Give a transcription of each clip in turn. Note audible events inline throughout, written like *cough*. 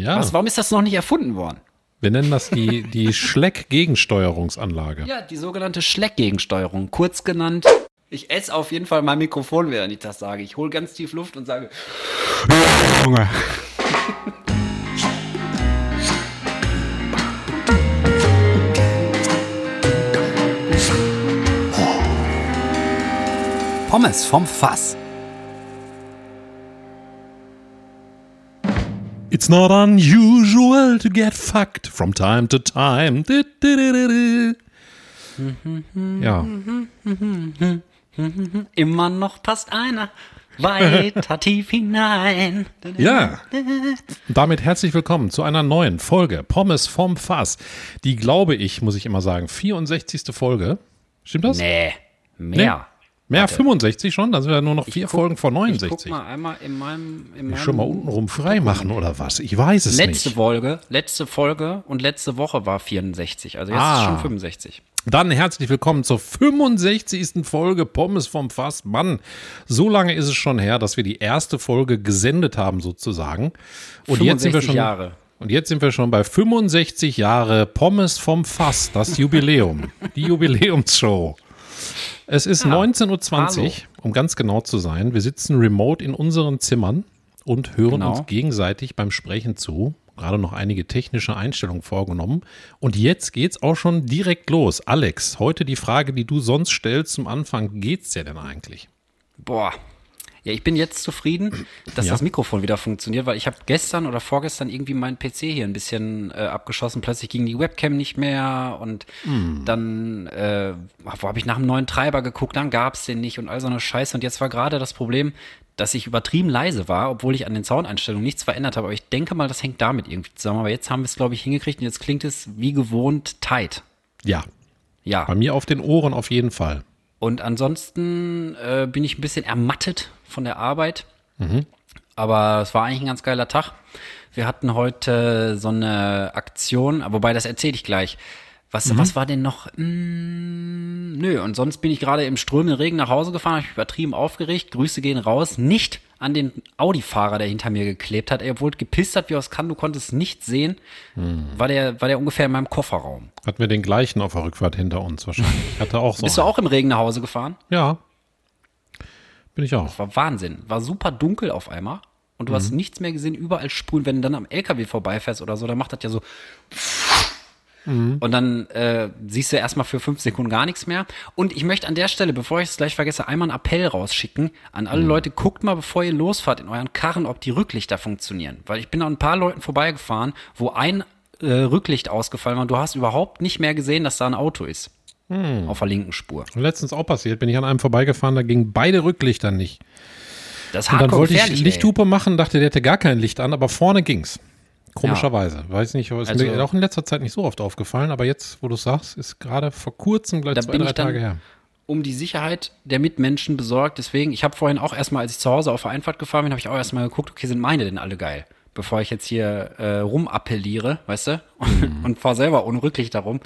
Ja. Was, warum ist das noch nicht erfunden worden? Wir nennen das die, die Schleck-Gegensteuerungsanlage. Ja, die sogenannte Schleck-Gegensteuerung, kurz genannt. Ich esse auf jeden Fall mein Mikrofon, während ich das sage. Ich hole ganz tief Luft und sage, Junge. Pommes vom Fass. It's not unusual to get fucked from time to time. Ja, Immer noch passt einer weiter *laughs* tief hinein. ja. Damit herzlich willkommen zu einer neuen Folge Pommes vom Fass. Die glaube ich, muss ich immer sagen, 64. Folge. Stimmt das? Nee, mehr. Mehr 65 schon? Dann sind ja nur noch vier guck- Folgen vor Ich guck 69. mal einmal in meinem. In meinem Schon mal untenrum frei machen oder was? Ich weiß es Letzte nicht. Folge, letzte Folge und letzte Woche war 64. Also jetzt Ah. ist schon 65. Dann herzlich willkommen zur 65. Folge Pommes vom Fass. Mann, so lange ist es schon her, dass wir die erste Folge gesendet haben sozusagen. Und jetzt sind wir 65 schon Jahre. Und jetzt sind wir schon bei 65 Jahre Pommes vom Fass, das Jubiläum, die Jubiläumsshow. Es ist 19.20 Uhr, um ganz genau zu sein. Wir sitzen remote in unseren Zimmern und hören Genau. uns gegenseitig beim Sprechen zu. Gerade noch einige technische Einstellungen vorgenommen. Und jetzt geht's auch schon direkt los. Alex, heute die Frage, die du sonst stellst zum Anfang. Geht's dir denn eigentlich? Boah. Ja, ich bin jetzt zufrieden, dass Ja. das Mikrofon wieder funktioniert, weil ich habe gestern oder vorgestern irgendwie meinen PC hier ein bisschen äh, abgeschossen. Plötzlich ging die Webcam nicht mehr und Hm. dann äh, wo habe ich nach einem neuen Treiber geguckt, dann gab's den nicht und all so eine Scheiße. Und jetzt war gerade das Problem, dass ich übertrieben leise war, obwohl ich an den Soundeinstellungen nichts verändert habe. Aber ich denke mal, das hängt damit irgendwie zusammen. Aber jetzt haben wir es, glaube ich, hingekriegt und jetzt klingt es wie gewohnt tight. Ja, Ja. bei mir auf den Ohren auf jeden Fall. Und ansonsten äh, bin ich ein bisschen ermattet von der Arbeit. Aber es war eigentlich ein ganz geiler Tag. Wir hatten heute so eine Aktion, wobei das erzähle ich gleich. Was, was war denn noch? Mm, nö, und sonst bin ich gerade im strömenden Regen nach Hause gefahren, habe mich übertrieben aufgeregt. Grüße gehen raus. Nicht an den Audi-Fahrer, der hinter mir geklebt hat. Er obwohl gepisst hat, wie aus kann, du konntest es nicht sehen, war, der, war der ungefähr in meinem Kofferraum. Hatten wir den gleichen auf der Rückfahrt hinter uns wahrscheinlich. Ich *laughs* hatte auch so. Bist du auch im Regen nach Hause gefahren? Ja. Bin ich auch. War Wahnsinn. War super dunkel auf einmal. Und du Mhm. hast nichts mehr gesehen, überall Spuren. Wenn du dann am LKW vorbeifährst oder so, dann macht das ja so. Mhm. Und dann äh, siehst du erstmal für fünf Sekunden gar nichts mehr. Und ich möchte an der Stelle, bevor ich es gleich vergesse, einmal einen Appell rausschicken an alle Mhm. Leute, guckt mal, bevor ihr losfahrt in euren Karren, ob die Rücklichter funktionieren. Weil ich bin an ein paar Leuten vorbeigefahren, wo ein äh, Rücklicht ausgefallen war und du hast überhaupt nicht mehr gesehen, dass da ein Auto ist. Hm. Auf der linken Spur. Letztens auch passiert, bin ich an einem vorbeigefahren, da gingen beide Rücklichter nicht. Das Und dann wollte ich gefährlich, ey. Lichthupe machen, dachte, der hätte gar kein Licht an, aber vorne ging's. Komischerweise. Weiß nicht, aber ist Also- mir auch in letzter Zeit nicht so oft aufgefallen, aber jetzt, wo du sagst, ist gerade vor kurzem, gleich zwei, bin drei ich dann- Tage her. um die Sicherheit der Mitmenschen besorgt. Deswegen, ich habe vorhin auch erstmal, als ich zu Hause auf der Einfahrt gefahren bin, habe ich auch erstmal geguckt, okay, sind meine denn alle geil? Bevor ich jetzt hier äh, rumappelliere, weißt du? *laughs* Und, und fahre selber ohne Rücklicht darum.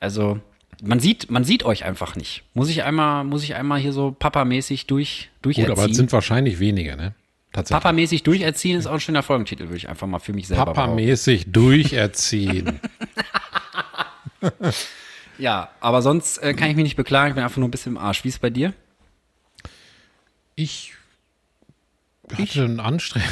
Also, man sieht, man sieht euch einfach nicht. Muss ich einmal, muss ich einmal hier so papamäßig durch, Gut, aber es sind wahrscheinlich wenige, ne? Tatsächlich. Papamäßig durcherziehen ist auch ein schöner Folgentitel, würde ich einfach mal für mich selber behaupten. Papamäßig durcherziehen. *laughs* Ja, aber sonst äh, kann ich mich nicht beklagen, ich bin einfach nur ein bisschen im Arsch. Wie ist es bei dir? Ich hatte einen, anstreng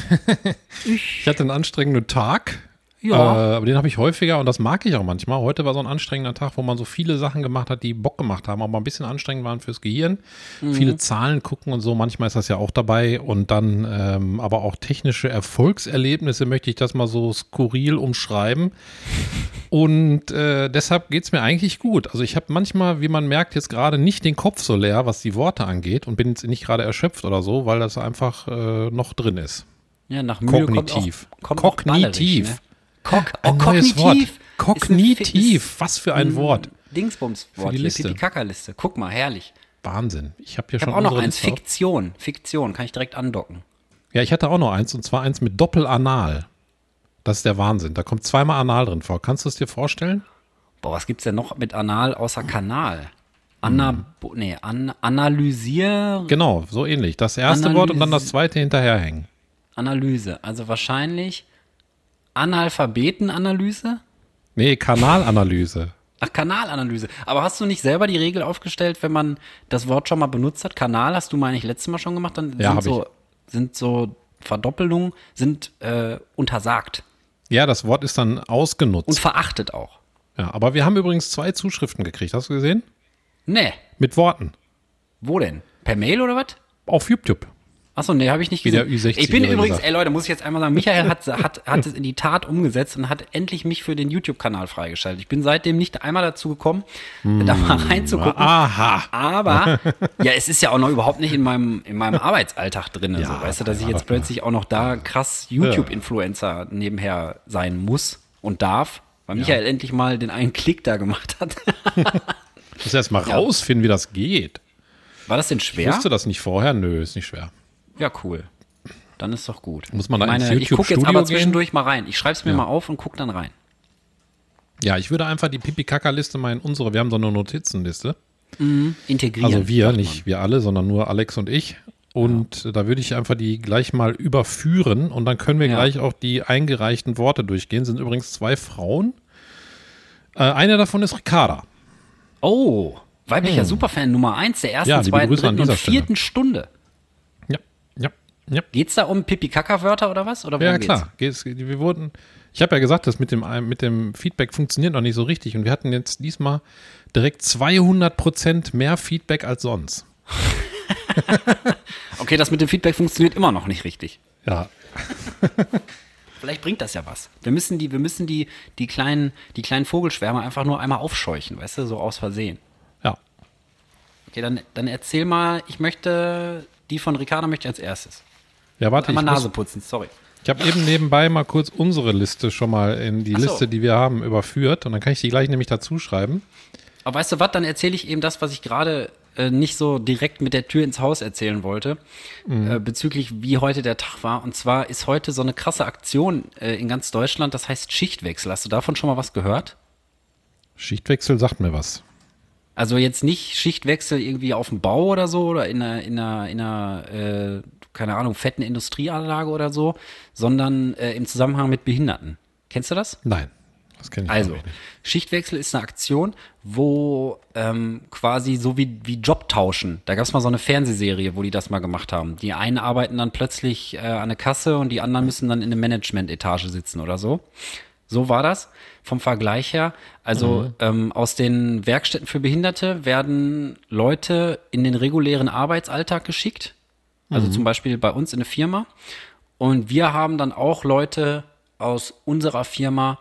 *laughs* ich hatte einen anstrengenden Tag. Ja. Äh, aber den habe ich häufiger und das mag ich auch manchmal. Heute war so ein anstrengender Tag, wo man so viele Sachen gemacht hat, die Bock gemacht haben, aber ein bisschen anstrengend waren fürs Gehirn. Viele Zahlen gucken und so, manchmal ist das ja auch dabei. Und dann ähm, aber auch technische Erfolgserlebnisse, möchte ich das mal so skurril umschreiben. Und äh, deshalb geht's mir eigentlich gut. Also ich habe manchmal, wie man merkt, jetzt gerade nicht den Kopf so leer, was die Worte angeht und bin jetzt nicht gerade erschöpft oder so, weil das einfach äh, noch drin ist. Ja, nach Mühe Kognitiv. Kommt auch, kommt Kognitiv. Auch ne? Kog oh, Ein neues kognitiv. Wort. Kognitiv. Was für ein Wort. Dingsbums-Wort. Die Liste. Pipi-Kaka-Liste. Guck mal, herrlich. Wahnsinn. Ich habe hier Ich schon habe auch noch eins. Liste. Fiktion. Fiktion. Kann ich direkt andocken. Ja, ich hatte auch noch eins und zwar eins mit Doppelanal. Das ist der Wahnsinn. Da kommt zweimal Anal drin vor. Kannst du es dir vorstellen? Boah, was gibt's denn noch mit Anal außer Kanal? Anna, nee, an, analysier, Genau, so ähnlich. Das erste Analyse. Wort und dann das zweite hinterherhängen. Analyse. Also wahrscheinlich Analphabetenanalyse? Nee, Kanalanalyse. Ach, Kanalanalyse. Aber hast du nicht selber die Regel aufgestellt, wenn man das Wort schon mal benutzt hat? Kanal hast du, meine ich, letztes Mal schon gemacht. Dann Ja, sind, so, sind so Verdoppelungen sind äh, untersagt Ja, das Wort ist dann und ausgenutzt. verachtet auch. Ja, aber wir haben übrigens zwei Zuschriften gekriegt. Hast du gesehen? Nee. Mit Worten. Wo denn? Per Mail oder was? Auf YouTube. Achso, nee, habe ich nicht gesehen. Ü60 ich bin übrigens, ey Leute, muss ich jetzt einmal sagen, Michael hat, hat, hat es in die Tat umgesetzt und hat endlich mich für den YouTube-Kanal freigeschaltet. Ich bin seitdem nicht einmal dazu gekommen, da mal reinzugucken. Aha. Aber *laughs* ja, es ist ja auch noch überhaupt nicht in meinem, in meinem *laughs* Arbeitsalltag drin. Ja, so, weißt du, dass ich ja, jetzt plötzlich auch noch da krass YouTube-Influencer nebenher sein muss und darf, weil Michael endlich mal den einen Klick da gemacht hat. *laughs* Muss erst mal rausfinden, wie das geht. War das denn Ich schwer? wusste das nicht vorher. Nö, ist nicht schwer. Ja, cool. Dann ist doch gut. Muss man da ich ins meine, ich gucke jetzt aber gehen? zwischendurch mal rein. Ich schreibe es mir mal auf und guck dann rein. Ja, ich würde einfach die Pipi-Kaka-Liste mal in unsere, wir haben so eine Notizenliste. Integrieren. Also wir, nicht wir alle, sondern nur Alex und ich. Und da würde ich einfach die gleich mal überführen und dann können wir Ja. gleich auch die eingereichten Worte durchgehen. Sind übrigens zwei Frauen. Äh, eine davon ist Ricarda. Oh, weiblicher Superfan Nummer eins der ersten, Hm. Ja, zweiten, dritten und dieser Stelle. vierten Stunde. Ja, ja, ja. Geht's da um Pipi-Kaka-Wörter oder was? Oder Ja, klar. Geht's- Wir wurden, ich habe ja gesagt, das mit dem, mit dem Feedback funktioniert noch nicht so richtig und wir hatten jetzt diesmal direkt 200% mehr Feedback als sonst. *laughs* Okay, das mit dem Feedback funktioniert immer noch nicht richtig. Ja, *laughs* Vielleicht bringt das ja was. Wir müssen die, wir müssen die, die kleinen, die kleinen Vogelschwärme einfach nur einmal aufscheuchen, weißt du, so aus Versehen. ja. Okay, dann, dann erzähl mal, ich möchte, die von Ricarda möchte ich als erstes. Ja, warte, ich, Einmal muss, Nase putzen, sorry. ich habe eben nebenbei mal kurz unsere Liste schon mal in die so. Liste, die wir haben, überführt und dann kann ich die gleich nämlich dazu schreiben. Aber weißt du was, dann erzähle ich eben das, was ich gerade äh, nicht so direkt mit der Tür ins Haus erzählen wollte, äh, bezüglich wie heute der Tag war. Und zwar ist heute so eine krasse Aktion äh, in ganz Deutschland, das heißt Schichtwechsel. Hast du davon schon mal was gehört? Schichtwechsel sagt mir was. Also jetzt nicht Schichtwechsel irgendwie auf dem Bau oder so oder in einer, in einer, in einer äh, keine Ahnung, fetten Industrieanlage oder so, sondern äh, im Zusammenhang mit Behinderten. Kennst du das? Nein, das kenne ich Also, nicht. Schichtwechsel ist eine Aktion, wo ähm, quasi so wie, wie Job tauschen. Da gab es mal so eine Fernsehserie, wo die das mal gemacht haben. Die einen arbeiten dann plötzlich äh, an der Kasse und die anderen müssen dann in der Management-Etage sitzen oder so. So war das vom Vergleich her. Also ähm, aus den Werkstätten für Behinderte werden Leute in den regulären Arbeitsalltag geschickt. Also zum Beispiel bei uns in eine Firma. Und wir haben dann auch Leute aus unserer Firma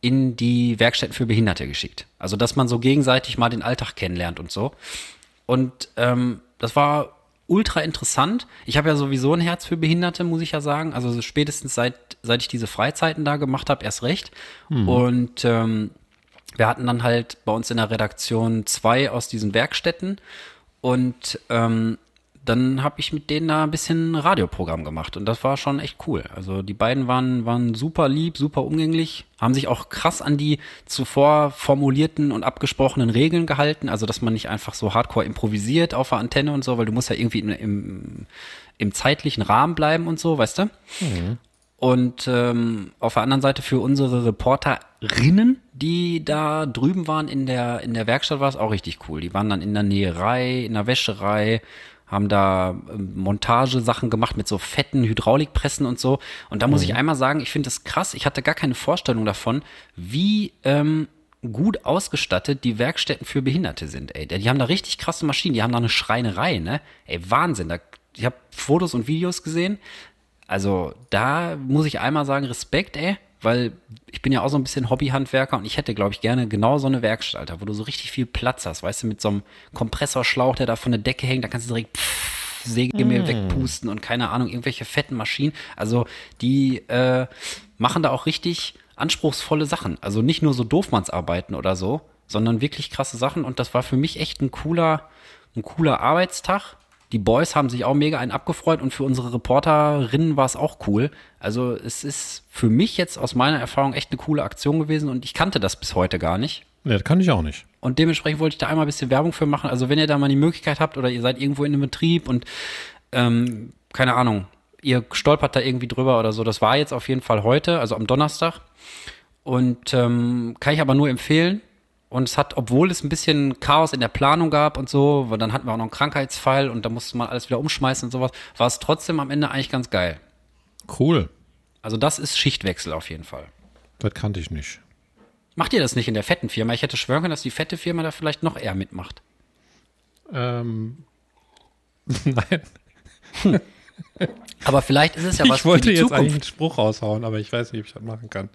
in die Werkstätten für Behinderte geschickt. Also dass man so gegenseitig mal den Alltag kennenlernt und so. Und ähm, das war ultra interessant. Ich habe ja sowieso ein Herz für Behinderte, muss ich ja sagen. Also so spätestens seit, seit ich diese Freizeiten da gemacht habe, erst recht. Und ähm, wir hatten dann halt bei uns in der Redaktion zwei aus diesen Werkstätten und ähm, dann habe ich mit denen da ein bisschen Radioprogramm gemacht und das war schon echt cool. Also die beiden waren, waren super lieb, super umgänglich, haben sich auch krass an die zuvor formulierten und abgesprochenen Regeln gehalten, also dass man nicht einfach so hardcore improvisiert auf der Antenne und so, weil du musst ja irgendwie im, im, im zeitlichen Rahmen bleiben und so, weißt du? Und ähm, auf der anderen Seite für unsere Reporterinnen, die da drüben waren in der, in der Werkstatt, war es auch richtig cool. Die waren dann in der Näherei, in der Wäscherei, haben da ähm, Montagesachen gemacht mit so fetten Hydraulikpressen und so. Und da muss ich einmal sagen, ich finde das krass. Ich hatte gar keine Vorstellung davon, wie ähm, gut ausgestattet die Werkstätten für Behinderte sind. Ey, die haben da richtig krasse Maschinen. Die haben da eine Schreinerei, ne? Ey, Wahnsinn. Da, ich habe Fotos und Videos gesehen. Also da muss ich einmal sagen, Respekt, ey, weil ich bin ja auch so ein bisschen Hobbyhandwerker und ich hätte, glaube ich, gerne genau so eine Werkstatt, Alter, wo du so richtig viel Platz hast, weißt du, mit so einem Kompressorschlauch, der da von der Decke hängt, da kannst du direkt pff, Sägemehl wegpusten und keine Ahnung, irgendwelche fetten Maschinen. Also die äh, machen da auch richtig anspruchsvolle Sachen. Also nicht nur so Doofmannsarbeiten oder so, sondern wirklich krasse Sachen und das war für mich echt ein cooler, ein cooler Arbeitstag. Die Boys haben sich auch mega einen abgefreut und für unsere Reporterinnen war es auch cool. Also es ist für mich jetzt aus meiner Erfahrung echt eine coole Aktion gewesen und ich kannte das bis heute gar nicht. Nee, das kann ich auch nicht. Und dementsprechend wollte ich da einmal ein bisschen Werbung für machen. Also wenn ihr da mal die Möglichkeit habt oder ihr seid irgendwo in einem Betrieb und ähm, keine Ahnung, ihr stolpert da irgendwie drüber oder so. Das war jetzt auf jeden Fall heute, also am Donnerstag. Und ähm, kann ich aber nur empfehlen. Und es hat, obwohl es ein bisschen Chaos in der Planung gab und so, weil dann hatten wir auch noch einen Krankheitsfall und da musste man alles wieder umschmeißen und sowas, war es trotzdem am Ende eigentlich ganz geil. Cool. Also das ist Schichtwechsel auf jeden Fall. Das kannte ich nicht. Macht ihr das nicht in der fetten Firma? Ich hätte schwören können, dass die fette Firma da vielleicht noch eher mitmacht. Ähm, *laughs* nein. Aber vielleicht ist es ja was ich wollte für die jetzt Zukunft. eigentlich einen Spruch raushauen, aber ich weiß nicht, ob ich das machen kann.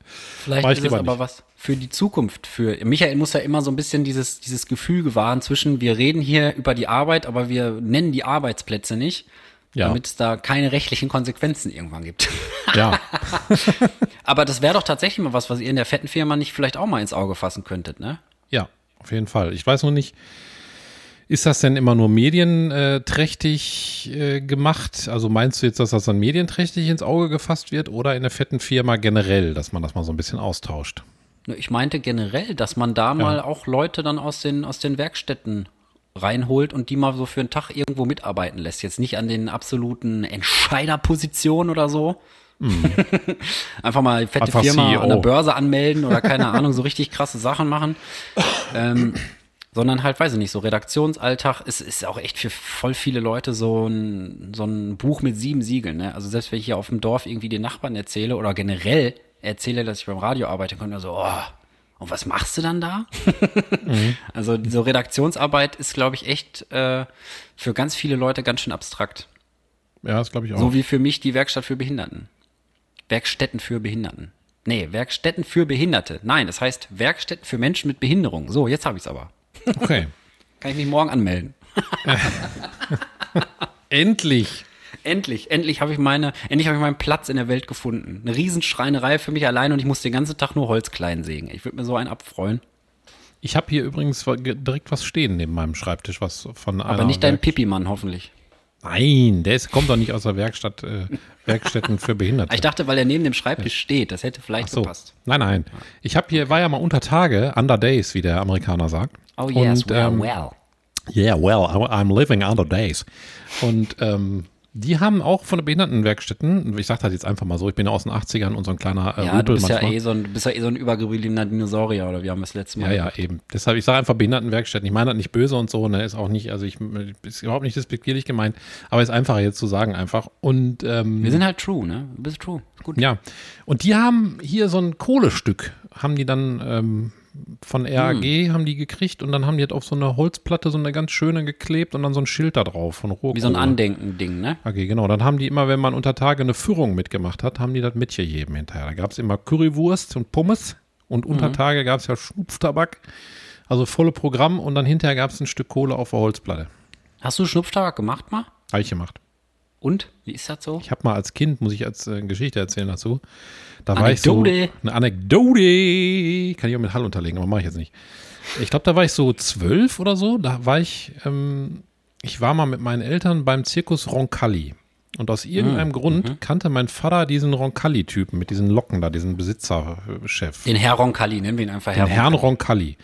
Vielleicht Mach ich ist es aber nicht. was für die Zukunft. Für Michael muss ja immer so ein bisschen dieses, dieses Gefühl gewahren zwischen, wir reden hier über die Arbeit, aber wir nennen die Arbeitsplätze nicht, Ja. damit es da keine rechtlichen Konsequenzen irgendwann gibt. *laughs* Ja, *laughs* aber das wäre doch tatsächlich mal was, was ihr in der fetten Firma nicht vielleicht auch mal ins Auge fassen könntet, ne? ja, auf jeden Fall. Ich weiß nur nicht, ist das denn immer nur medienträchtig äh, gemacht? Also meinst du jetzt, dass das dann medienträchtig ins Auge gefasst wird oder in der fetten Firma generell, dass man das mal so ein bisschen austauscht? Ich meinte generell, dass man da mal auch Leute dann aus den, aus den Werkstätten reinholt und die mal so für einen Tag irgendwo mitarbeiten lässt. Jetzt nicht an den absoluten Entscheiderpositionen oder so. *laughs* Einfach mal fette Einfach Firma CEO. an der Börse anmelden oder keine Ahnung, so richtig krasse Sachen machen. Ähm, sondern halt, weiß ich nicht, so Redaktionsalltag ist, ist auch echt für voll viele Leute so ein, so ein Buch mit sieben Siegeln. Ne? Also selbst wenn ich hier auf dem Dorf irgendwie den Nachbarn erzähle oder generell erzähle, dass ich beim Radio arbeite, kommt mir so, oh, und was machst du dann da? *laughs* *laughs* Also so Redaktionsarbeit ist, glaube ich, echt äh, für ganz viele Leute ganz schön abstrakt. Ja, das glaube ich auch. So wie für mich die Werkstatt für Behinderten. Werkstätten für Behinderten. Nee, Werkstätten für Behinderte. Nein, das heißt Werkstätten für Menschen mit Behinderung. So, jetzt habe ich es aber. Okay. Kann ich mich morgen anmelden. *laughs* Endlich. Endlich, endlich habe ich meine, endlich habe ich meinen Platz in der Welt gefunden. Eine Riesenschreinerei für mich allein und ich muss den ganzen Tag nur Holz klein sägen. Ich würde mir so einen abfreuen. Ich habe hier übrigens direkt was stehen neben meinem Schreibtisch, was von Aber nicht dein Pipi-Mann, hoffentlich. Nein, der ist, kommt doch nicht aus der Werkstatt, äh, Werkstätten für Behinderte. Ich dachte, weil er neben dem Schreibtisch steht, das hätte vielleicht so. gepasst. Nein, nein. Ich habe hier, war ja mal unter Tage, under days, wie der Amerikaner sagt. Oh yes, Und, well, ähm, well. Yeah, well, I'm living under days. Und ähm, die haben auch von den Behindertenwerkstätten, ich sage das jetzt einfach mal so, ich bin ja aus den 80ern und so ein kleiner äh, Ja, du Rüpel bist ja, manchmal. eh so ein, du bist ja eh so ein übergebliebener Dinosaurier, oder wir haben das letzte Ja, Mal. ja, eben. Deshalb, ich sage einfach Behindertenwerkstätten. Ich meine das nicht böse und so, ne, ist auch nicht, also ich ist überhaupt nicht despektierlich gemeint, aber ist einfacher jetzt zu sagen einfach. Und ähm, Wir sind halt true, ne? Du bist true. Gut. ja, und die haben hier so ein Kohlestück, haben die dann ähm, von RAG haben die gekriegt und dann haben die halt auf so eine Holzplatte so eine ganz schöne geklebt und dann so ein Schild da drauf von Rohkohle. Wie so ein Andenken-Ding, ne? Okay, genau. Dann haben die immer, wenn man unter Tage eine Führung mitgemacht hat, haben die das mitgegeben hinterher. Da gab es immer Currywurst und Pommes und unter Mhm. Tage gab es ja Schnupftabak. Also volle Programm und dann hinterher gab es ein Stück Kohle auf der Holzplatte. Hast du Schnupftabak gemacht mal? Habe ich gemacht. Und? Wie ist das so? Ich habe mal als Kind, muss ich als äh, Geschichte erzählen dazu, da war ich so, Anekdote. eine Anekdote, kann ich auch mit Hall unterlegen, aber mache ich jetzt nicht. Ich glaube, da war ich so zwölf oder so, da war ich, ähm, ich war mal mit meinen Eltern beim Zirkus Roncalli. Und aus irgendeinem Mhm. Grund kannte mein Vater diesen Roncalli-Typen mit diesen Locken da, diesen Besitzerchef. Den Herr Roncalli, nennen wir ihn einfach Den Herr Herrn Roncalli.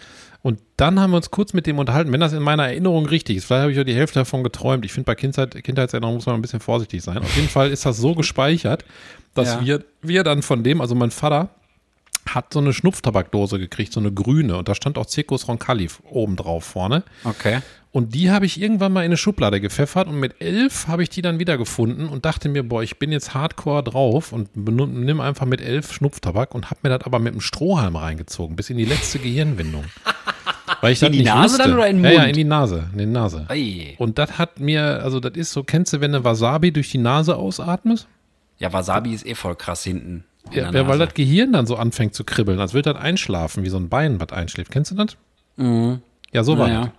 Und dann haben wir uns kurz mit dem unterhalten, wenn das in meiner Erinnerung richtig ist. Vielleicht habe ich ja die Hälfte davon geträumt. Ich finde, bei Kindheit, Kindheitserinnerungen muss man ein bisschen vorsichtig sein. Auf jeden Fall ist das so gespeichert, dass Ja. wir, wir dann von dem, also mein Vater, hat so eine Schnupftabakdose gekriegt, so eine grüne. Und da stand auch Zirkus Roncalli oben drauf vorne. Okay. Und die habe ich irgendwann mal in eine Schublade gepfeffert und mit elf habe ich die dann wiedergefunden und dachte mir, boah, ich bin jetzt hardcore drauf und nimm einfach mit elf Schnupftabak und habe mir das aber mit einem Strohhalm reingezogen, bis in die letzte Gehirnwindung. *laughs* Weil ich In die Nase wusste. dann oder in den Ja, ja, Mund? in die Nase, in die Nase. Ei. Und das hat mir, also das ist so, kennst du, wenn du Wasabi durch die Nase ausatmest? Ja, Wasabi ist eh voll krass hinten. in Ja, ja, weil das Gehirn dann so anfängt zu kribbeln, als würde das einschlafen, wie so ein Bein, was einschläft. Kennst du das? Ja, so war Naja.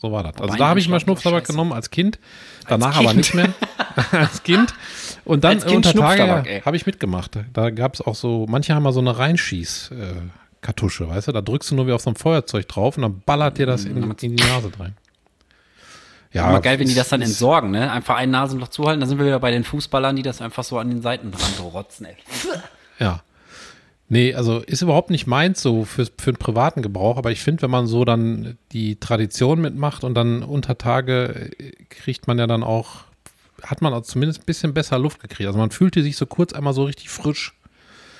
So war das. Also da habe ich mal Schnupftabak genommen als Kind, danach Kind. aber nicht mehr. *laughs* als Kind. Und dann Als Kind unter Tage habe ich mitgemacht. Da gab es auch so, manche haben mal so eine Reinschieß- äh, Kartusche, weißt du? Da drückst du nur wie auf so ein Feuerzeug drauf und dann ballert dir das in, in die Nase rein. Ja, Immer geil, wenn die das dann entsorgen, ne? Einfach ein Nasenloch zuhalten, dann sind wir wieder bei den Fußballern, die das einfach so an den Seitenrand rotzen, ey. Ja. Nee, also ist überhaupt nicht meins so für, für den privaten Gebrauch, aber ich finde, wenn man so dann die Tradition mitmacht und dann unter Tage äh, kriegt man ja dann auch hat man auch zumindest ein bisschen besser Luft gekriegt. Also man fühlte sich so kurz einmal so richtig frisch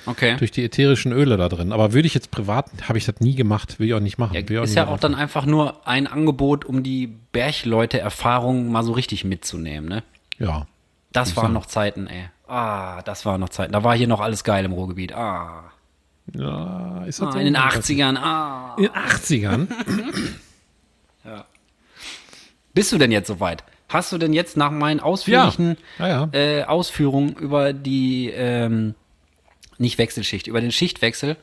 Okay. durch die ätherischen Öle da drin. Aber würde ich jetzt privat, habe ich das nie gemacht, will ich auch nicht machen. Ja, ich ist ja auch dann einfach nur ein Angebot, um die Bergleute-Erfahrung mal so richtig mitzunehmen, ne? Ja. Das waren noch Zeiten, ey. Ah, das waren noch Zeiten. Da war hier noch alles geil im Ruhrgebiet. Ah. Ja ist das ah so? in den 80ern. Ah. In den 80ern? *clears throat* Bist du denn jetzt soweit? Hast du denn jetzt nach meinen ausführlichen Ja, ja, ja. Äh, Ausführungen über die, ähm, nicht Wechselschicht, über den Schichtwechsel,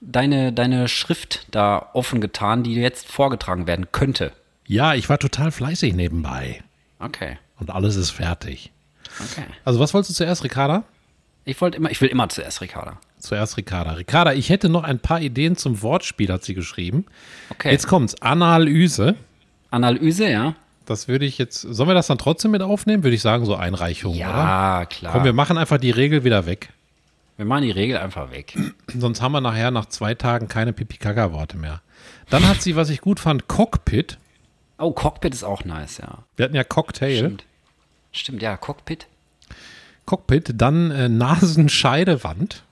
deine, deine Schrift da offen getan, die jetzt vorgetragen werden könnte? Ja, ich war total fleißig nebenbei. Okay, Und alles ist fertig. okay. Also was wolltest du zuerst, Ricarda? Ich wollte immer, ich will immer zuerst Ricarda. Zuerst Ricarda. Ricarda, ich hätte noch ein paar Ideen zum Wortspiel, hat sie geschrieben. Okay. Jetzt kommt's. Analyse. Analyse, ja? Das würde ich jetzt. Sollen wir das dann trotzdem mit aufnehmen? Würde ich sagen, so Einreichung, oder? Ja, klar. Komm, wir machen einfach die Regel wieder weg. wir machen die Regel einfach weg. *clears throat* Sonst haben wir nachher nach zwei Tagen keine Pipi-Kaka-Worte mehr. Dann hat sie, was ich gut fand, Cockpit. Oh, Cockpit ist auch nice, ja. Wir hatten ja Cocktail. Stimmt. Stimmt, ja, Cockpit. Cockpit, dann äh, Nasenscheidewand.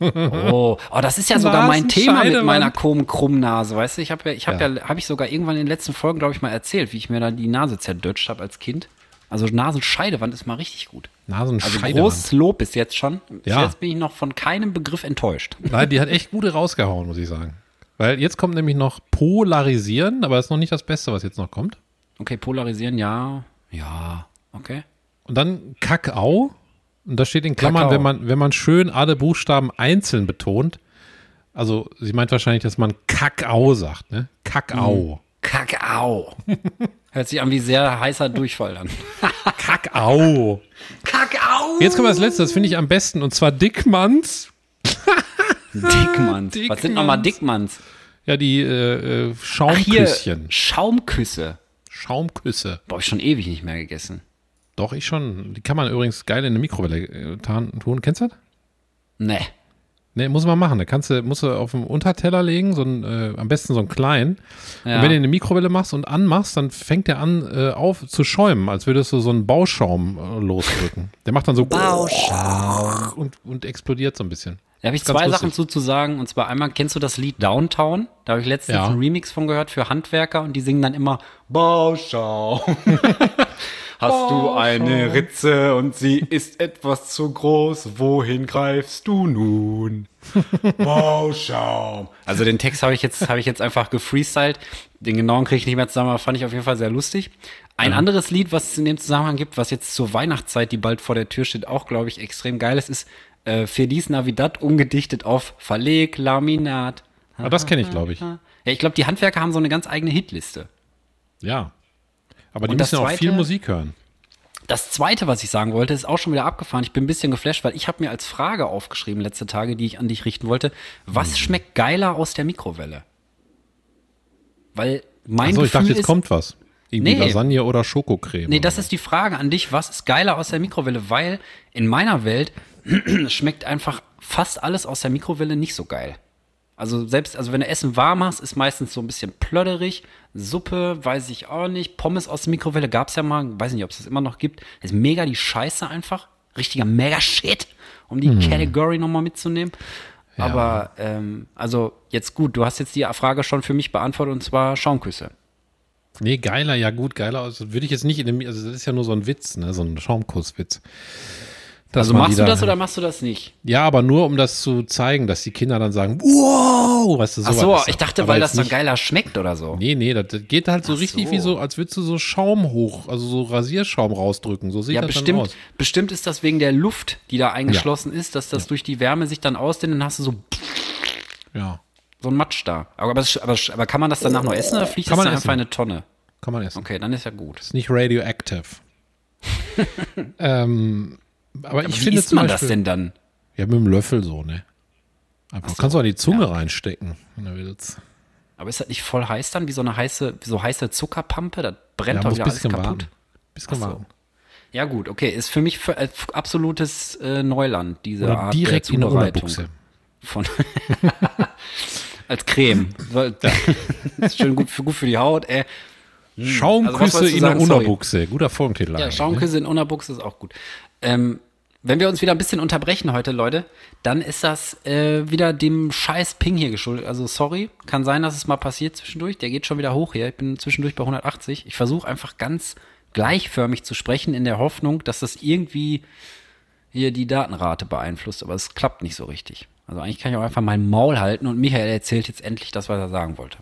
Oh, oh, das ist ja sogar mein Thema mit meiner krummen Krummnase, weißt du? Ich habe ja, ich habe Ja. ja, habe ich sogar irgendwann in den letzten Folgen, glaube ich, mal erzählt, wie ich mir da die Nase zerdutscht habe als Kind. Also Nasenscheidewand ist mal richtig gut. Also Nasenscheidewand. großes Lob bis jetzt schon. Ja. jetzt bin ich noch von keinem Begriff enttäuscht. Nein, die hat echt gute rausgehauen, muss ich sagen. Weil jetzt kommt nämlich noch Polarisieren, aber das ist noch nicht das Beste, was jetzt noch kommt. Okay, polarisieren, ja. Ja, okay. Und dann Kakao. Und da steht in Klammern, Kakao. wenn man, wenn man schön alle Buchstaben einzeln betont. Also, sie meint wahrscheinlich, dass man Kakao sagt, ne? Kakao. Kakao. *laughs* Hört sich an wie sehr heißer Durchfall an. *laughs* Kakao. Kakao! Jetzt kommt das letzte, das finde ich am besten, und zwar Dickmanns. *laughs* Dickmanns. Was sind nochmal Dickmanns? Ja, die äh, äh, Schaumküsschen. Schaumküsse. Schaumküsse. Boah, hab ich schon ewig nicht mehr gegessen. Doch, ich schon. Die kann man übrigens geil in eine Mikrowelle äh, tun. Kennst du das? Nee. Nee, muss man machen. Da kannst du, musst du auf dem Unterteller legen, so ein, äh, am besten so einen kleinen. Ja. Und wenn du in eine Mikrowelle machst und anmachst, dann fängt der an äh, auf zu schäumen, als würdest du so einen Bauschaum äh, losdrücken. Der macht dann so Bauschaum. und, und explodiert so ein bisschen. Da habe ich zwei lustig. Sachen zu, zu sagen. Und zwar einmal, kennst du das Lied Downtown? Da habe ich letztens Ja. einen Remix von gehört für Handwerker und die singen dann immer Bauschaum. *laughs* *laughs* Hast du eine Ritze und sie ist *laughs* etwas zu groß, wohin greifst du nun? Bauschaum. Also den Text habe ich jetzt habe ich jetzt einfach gefreestylt. Den genauen kriege ich nicht mehr zusammen, aber fand ich auf jeden Fall sehr lustig. Ein anderes Lied, was es in dem Zusammenhang gibt, was jetzt zur Weihnachtszeit, die bald vor der Tür steht, auch glaube ich extrem geil ist, ist äh, Feliz Navidad umgedichtet auf Verleg Laminat. Aber das kenne ich, glaube ich. Ja, ich glaube, die Handwerker haben so eine ganz eigene Hitliste. Ja. Aber die müssen auch Zweite- viel Musik hören. Das zweite, was ich sagen wollte, ist auch schon wieder abgefahren. Ich bin ein bisschen geflasht, weil ich habe mir als Frage aufgeschrieben letzte Tage, die ich an dich richten wollte. Was Mhm. schmeckt geiler aus der Mikrowelle? Weil mein Achso, ich Gefühl dachte, jetzt ist, kommt was. Irgendwie Nee. Lasagne oder Schokocreme. Nee, das ist die Frage an dich. Was ist geiler aus der Mikrowelle? Weil in meiner Welt *clears throat* schmeckt einfach fast alles aus der Mikrowelle nicht so geil. Also selbst, also wenn du Essen warm machst, ist meistens so ein bisschen plöderig. Suppe, weiß ich auch nicht. Pommes aus der Mikrowelle gab's ja mal, weiß nicht, ob es das immer noch gibt. ist mega die Scheiße einfach. Richtiger Mega-Shit, um die Category nochmal mitzunehmen. Aber, ähm, also jetzt gut, du hast jetzt die Frage schon für mich beantwortet und zwar Schaumküsse. Nee, geiler, ja gut, geiler. Also würde ich jetzt nicht in dem, also das ist ja nur so ein Witz, ne, so ein Schaumkusswitz. Dass Also machst du da- das oder machst du das nicht? Ja, aber nur um das zu zeigen, dass die Kinder dann sagen, wow, weißt du, Ach sowas so, ich dachte, Aber weil das dann geiler schmeckt oder so. Nee, nee, das geht halt so Ach richtig so. wie so, als würdest du so Schaum hoch, also so Rasierschaum rausdrücken. So sieht Ja, das dann bestimmt, aus. bestimmt ist das wegen der Luft, die da eingeschlossen ist, dass das durch die Wärme sich dann ausdehnt, dann hast du so, Ja, so ein Matsch da. Aber, aber, aber, aber kann man das danach noch essen oder fliegt Kann das man dann essen. einfach in eine Tonne? kann man essen. Okay, dann ist ja gut. Ist nicht radioactive. *laughs* ähm, aber ich Wie finde isst man Beispiel, das denn dann? Ja, mit dem Löffel so, ne? Einfach. so, kannst du auch die Zunge reinstecken, wenn du willst. Aber ist das nicht voll heiß dann, wie so eine heiße, wie so heiße Zuckerpampe? Das brennt Ja, doch wieder ein alles bisschen kaputt. warten. Bisschen so. warten. Ja gut, okay, ist für mich für, äh, absolutes äh, Neuland, diese Oder Art direkt der in der Zubereitung. Unterbuchse. Von *laughs* als Creme. *laughs* Ist schön gut für, gut für die Haut, ey. Schaumküsse Also wolltest du in der. Unterbuchse. Guter Folgentitel. Ja, ne? Schaumküsse in Unterbuchs ist auch gut. Ähm, wenn wir uns wieder ein bisschen unterbrechen heute, Leute, dann ist das äh, wieder dem scheiß Ping hier geschuldet. Also sorry, kann sein, dass es mal passiert zwischendurch. Der geht schon wieder hoch hier. Ich bin zwischendurch bei 180. Ich versuche einfach ganz gleichförmig zu sprechen in der Hoffnung, dass das irgendwie hier die Datenrate beeinflusst, aber es klappt nicht so richtig. Also eigentlich kann ich auch einfach mein Maul halten und Michael erzählt jetzt endlich das, was er sagen wollte.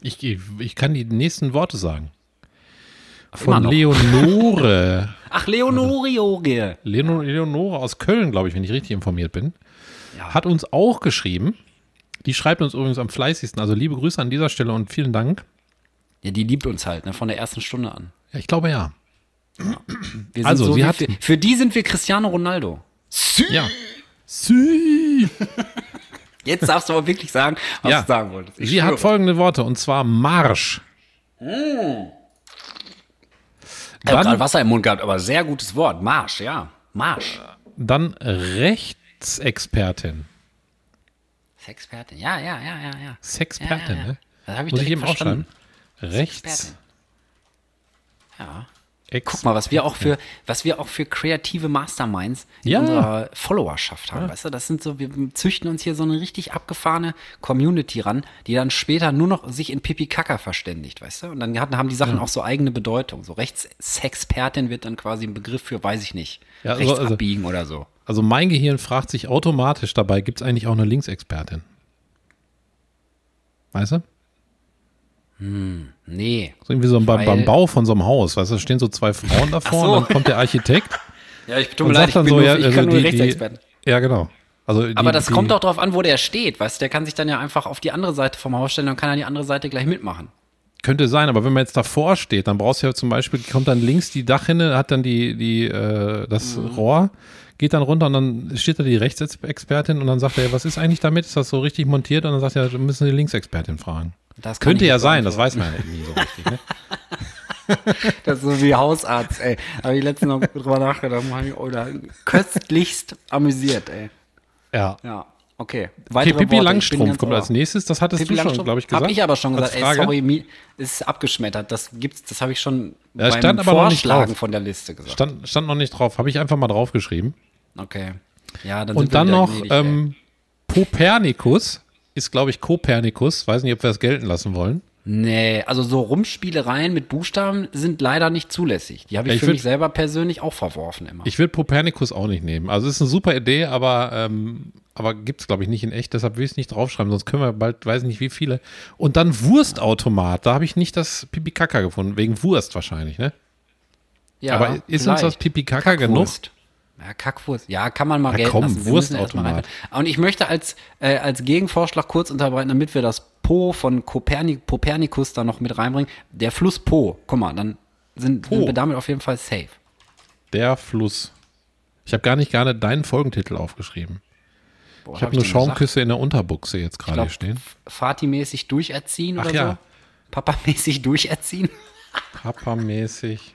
Ich, ich, ich kann die nächsten Worte sagen. Von. Leonore. *laughs* Ach, Leonorioge. Leono- Leonore aus Köln, glaube ich, wenn ich richtig informiert bin, Ja. hat uns auch geschrieben. Die schreibt uns übrigens am fleißigsten. Also liebe Grüße an dieser Stelle und vielen Dank. Ja, die liebt uns halt, ne, von der ersten Stunde an. Ja, ich glaube ja. Sind Also, so sie hat- für, für die sind wir Cristiano Ronaldo. Ja. Sie, *laughs* Jetzt darfst du aber wirklich sagen, was Ja. du sagen wolltest. Ich Sie hat schwöre. folgende Worte und zwar Marsch. Ich habe gerade Wasser im Mund gehabt, aber sehr gutes Wort. Marsch, ja. Marsch. dann Rechtsexpertin. Sexpertin. Ja, ja, ja, ja, ja. Sexpertin, ja, ja. ne? Das habe ich Muss ich eben verstanden. Rechts. Ja. Guck mal, was wir auch für, was wir auch für kreative Masterminds in Ja. unserer Followerschaft haben. Weißt du, das sind so, wir züchten uns hier so eine richtig abgefahrene Community ran, die dann später nur noch sich in Pipi Kaka verständigt, weißt du? Und dann haben die Sachen auch so eigene Bedeutung. So Rechtssexpertin wird dann quasi ein Begriff für, weiß ich nicht, Ja, also- rechts also- abbiegen oder so. Also mein Gehirn fragt sich automatisch dabei, gibt es eigentlich auch eine Linksexpertin? Weißt du? Nee. So irgendwie so beim, beim Bau von so einem Haus, weißt du, da stehen so zwei Frauen davor so. und dann kommt der Architekt *laughs* Ja, ich tut und mir leid, ich dann bin so, nur, ja, ich also kann nur die, die, Rechtsexperten. ja genau. Also die, Aber das die, kommt doch drauf an, wo der steht, weißt du? Der kann sich dann ja einfach auf die andere Seite vom Haus stellen, dann kann er die andere Seite gleich mitmachen. Könnte sein, aber wenn man jetzt davor steht, dann brauchst du ja zum Beispiel, kommt dann links die Dachrinne, hat dann die, die, äh, das Mhm. Rohr, geht dann runter und dann steht da die Rechtsexpertin und dann sagt er, was ist eigentlich damit? Ist das so richtig montiert? Und dann sagt er, wir müssen die Linksexpertin fragen. Das Könnte ja sein, das weiß man ja nie so richtig. Ne? *laughs* Das ist so wie Hausarzt, ey. Habe ich letztens noch drüber nachgedacht. hab ich- Oder köstlichst amüsiert, ey. Ja. Ja, okay. Okay, Weitere Pippi Worte, Langstrumpf kommt als nächstes. Das hattest Pippi du schon, glaube ich, gesagt. Habe ich aber schon gesagt, ey, sorry, ist abgeschmettert. Das gibt's, das habe ich schon Ja, stand aber noch nicht Vorschlagen von der Liste gesagt. Stand, stand noch nicht drauf, habe ich einfach mal draufgeschrieben. Okay. Ja, dann sind Und dann noch gnädig, ähm, Kopernikus, ist glaube ich Kopernikus, weiß nicht, ob wir das gelten lassen wollen. Nee, also so Rumspielereien mit Buchstaben sind leider nicht zulässig. Die habe ich, ich für würd- mich selber persönlich auch verworfen immer. Ich will Kopernikus auch nicht nehmen. Also es ist eine super Idee, aber, ähm, aber gibt es, glaube ich, nicht in echt. Deshalb will ich es nicht draufschreiben, sonst können wir bald, weiß nicht wie viele. Und dann Wurstautomat. Da habe ich nicht das Pipi-Kaka gefunden, wegen Wurst wahrscheinlich, ne? ja, aber ist uns das vielleicht. Pipi-Kaka genug? Kackwurst. Ja, Kackwurst. Ja, kann man mal Ja, gelten komm, lassen. Wir Wurstautomat. Und ich möchte als, äh, als Gegenvorschlag kurz unterbreiten, damit wir das Po von Kopernik, Kopernikus da noch mit reinbringen. Der Fluss Po. Guck mal, dann sind, sind wir damit auf jeden Fall safe. Der Fluss. Ich habe gar nicht gerne deinen Folgentitel aufgeschrieben. Boah, Ich hab habe nur denn gesagt? Schaumküsse in der Unterbuchse jetzt gerade glaub, stehen. Fati-mäßig durcherziehen Ach oder ja. so? Papa-mäßig durcherziehen? *laughs* Papamäßig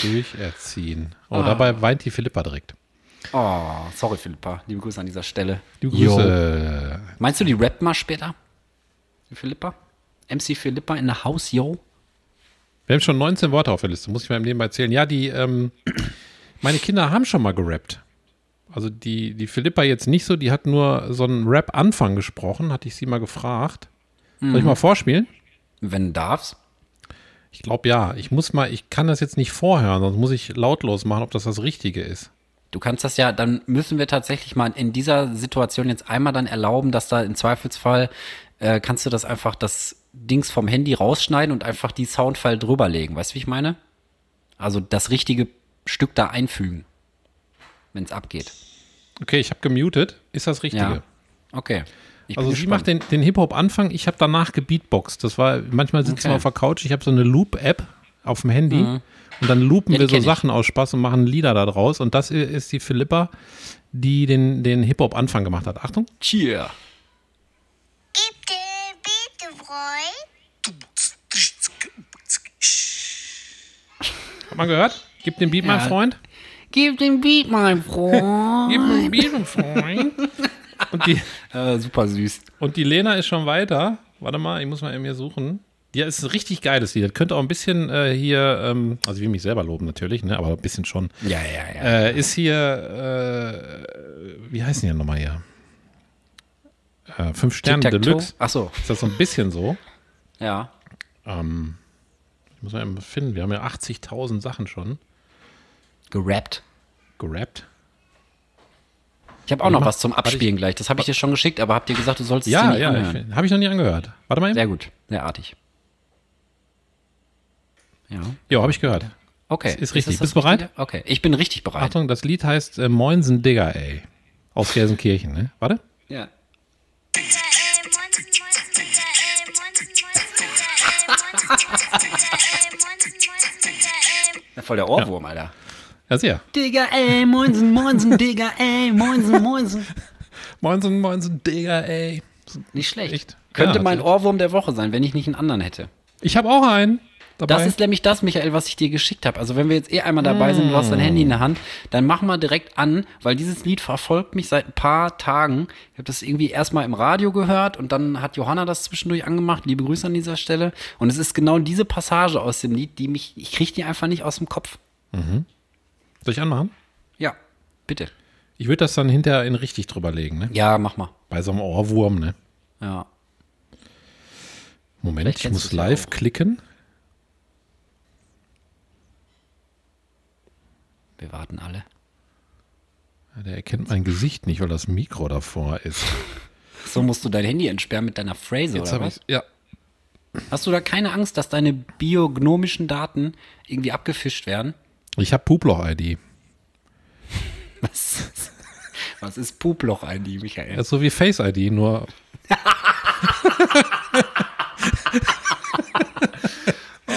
durcherziehen. Oh, Ah. dabei weint die Philippa direkt. Oh, sorry, Philippa. Liebe Grüße an dieser Stelle. Jo. Grüße. Meinst du, die rappt mal später? Die Philippa? MC Philippa in the house, yo? Wir haben schon 19 Worte auf der Liste, muss ich mal im Nebenbei erzählen. Ja, die, ähm, *clears throat* meine Kinder haben schon mal gerappt. Also die, die Philippa jetzt nicht so, die hat nur so einen Rap-Anfang gesprochen, hatte ich sie mal gefragt. Soll Mhm. ich mal vorspielen? Wenn du darfst. Ich glaube ja. Ich muss mal, ich kann das jetzt nicht vorhören, sonst muss ich lautlos machen, ob das das Richtige ist. Du kannst das ja, dann müssen wir tatsächlich mal in dieser Situation jetzt einmal dann erlauben, dass da im Zweifelsfall äh, kannst du das einfach das Dings vom Handy rausschneiden und einfach die Soundfile drüberlegen. Weißt du, wie ich meine? Also das richtige Stück da einfügen, wenn es abgeht. Okay, ich habe gemutet. Ist das Richtige? Ja. Okay. Ich Also sie macht den, den Hip-Hop-Anfang, ich habe danach gebeatboxt. Das war, manchmal sitzen Okay. wir auf der Couch, ich habe so eine Loop-App auf dem Handy und dann loopen Ja, wir so kenn ich. Sachen aus Spaß und machen Lieder da draus. Und das ist die Philippa, die den, den Hip-Hop-Anfang gemacht hat. Achtung. Cheer. Gib dir bitte Freund. Hat man gehört? Gib den Beat, mein Ja. Freund. Gib den Beat, mein Freund. Gib den Beat, mein Freund. *laughs* Und die, äh, super süß. und die Lena ist schon weiter. Warte mal, ich muss mal eben hier suchen. Ja, ist ein richtig geiles Lied. Das könnte auch ein bisschen äh, hier, ähm, also ich will mich selber loben natürlich, ne, aber ein bisschen schon. Ja, ja, ja. Äh, ist hier, äh, wie heißen die denn nochmal hier? Äh, fünf Sterne? Deluxe. Ach so, Ist das so ein bisschen so? ja. Ähm, ich muss mal eben finden, wir haben ja 80.000 Sachen schon Gerappt. gerappt. Ich habe auch noch was zum Abspielen gleich. Das habe ich dir schon geschickt, aber habt ihr gesagt, du sollst es dir Ja, nicht ja, anhören. habe ich noch nie angehört. Warte mal eben. Sehr gut, sehr artig. Ja, Ja, habe ich gehört. okay. Ist richtig. das das Bist du bereit? Richtige? Okay, ich bin richtig bereit. Achtung, das Lied heißt äh, Moinsen Digger, ey. Aus Gelsenkirchen, ne? Warte. Ja. Ja, *laughs* voll der Ohrwurm, Alter. Ja, sehr. Digga, ey, moinsen, moinsen, Digga, ey, moinsen, moinsen. *laughs* Moinsen, Moinsen Digger, ey. Nicht schlecht. Echt? Könnte Ja, mein natürlich. Ohrwurm der Woche sein, wenn ich nicht einen anderen hätte. Ich habe auch einen dabei. Das ist nämlich das, Michael, was ich dir geschickt habe. Also wenn wir jetzt eh einmal dabei sind, du hast dein Handy in der Hand, dann mach mal direkt an, weil dieses Lied verfolgt mich seit ein paar Tagen. Ich habe das irgendwie erstmal im Radio gehört und dann hat Johanna das zwischendurch angemacht. Liebe Grüße an dieser Stelle. Und es ist genau diese Passage aus dem Lied, die mich, ich kriege die einfach nicht aus dem Kopf. Soll ich anmachen? Ja, bitte. Ich würde das dann hinterher in richtig drüber legen, ne? Ja, mach mal. Bei so einem Ohrwurm, ne? Ja. Moment, Vielleicht ich muss live auch. klicken. Wir warten alle. Ja, Der erkennt mein Gesicht nicht, weil das Mikro davor ist. *laughs* So musst du dein Handy entsperren mit deiner Phrase, Jetzt oder was? Ja. Hast du da keine Angst, dass deine biognomischen Daten irgendwie abgefischt werden? Ich habe Puploch-ID. Was, *laughs* was ist Puploch-ID, Michael? Das ist so wie Face-ID, nur *laughs*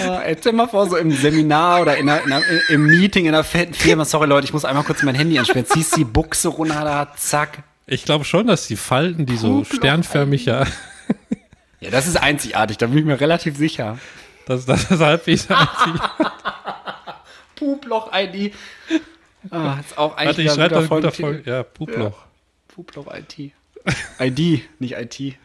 Oh, stell mal vor, so im Seminar oder in einer, in einer, im Meeting in einer fetten Firma. Sorry, Leute, ich muss einmal kurz mein Handy ansperren. Ziehst die Buchse runter, da, zack. ich glaube schon, dass die Falten, die so sternförmig ja, Ja, das ist einzigartig, da bin ich mir relativ sicher. das, das ist halbwegs *laughs* einzig. Puploch-ID. Ah, ist auch eigentlich Warte, ich schreibe da Folgentitel. Folge. Ja, Puploch. Puploch-IT. ID, *laughs* nicht IT.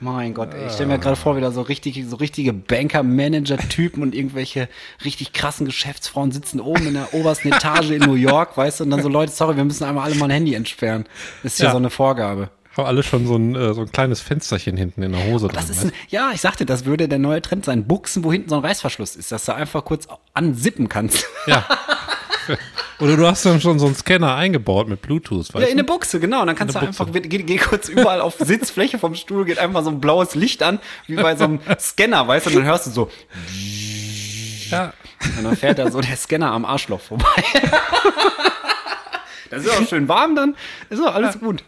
Mein Gott, ey, ich stelle mir gerade vor, wieder so richtig, so richtige Banker-Manager-Typen und irgendwelche richtig krassen Geschäftsfrauen sitzen oben in der *laughs* obersten Etage in New York, weißt du, und dann so, Leute, sorry, wir müssen einmal alle mal ein Handy entsperren. Ist Ja. so eine Vorgabe. Haben alle schon so ein, äh, so ein kleines Fensterchen hinten in der Hose Das drin. ist weißt ein, ja, ich sagte, das würde der neue Trend sein. Buchsen, wo hinten so ein Reißverschluss ist, dass du einfach kurz ansippen kannst. Ja. *laughs* Oder du hast dann schon so einen Scanner eingebaut mit Bluetooth, Ja, weißt in eine? Buchse, genau. Und dann kannst du einfach, geh, geh kurz überall auf Sitzfläche vom Stuhl, geht einfach so ein blaues Licht an, wie bei so einem Scanner, weißt du, und dann hörst du so, Ja. und dann fährt da so der Scanner am Arschloch vorbei. *laughs* das ist auch schön warm dann. Ist auch alles gut.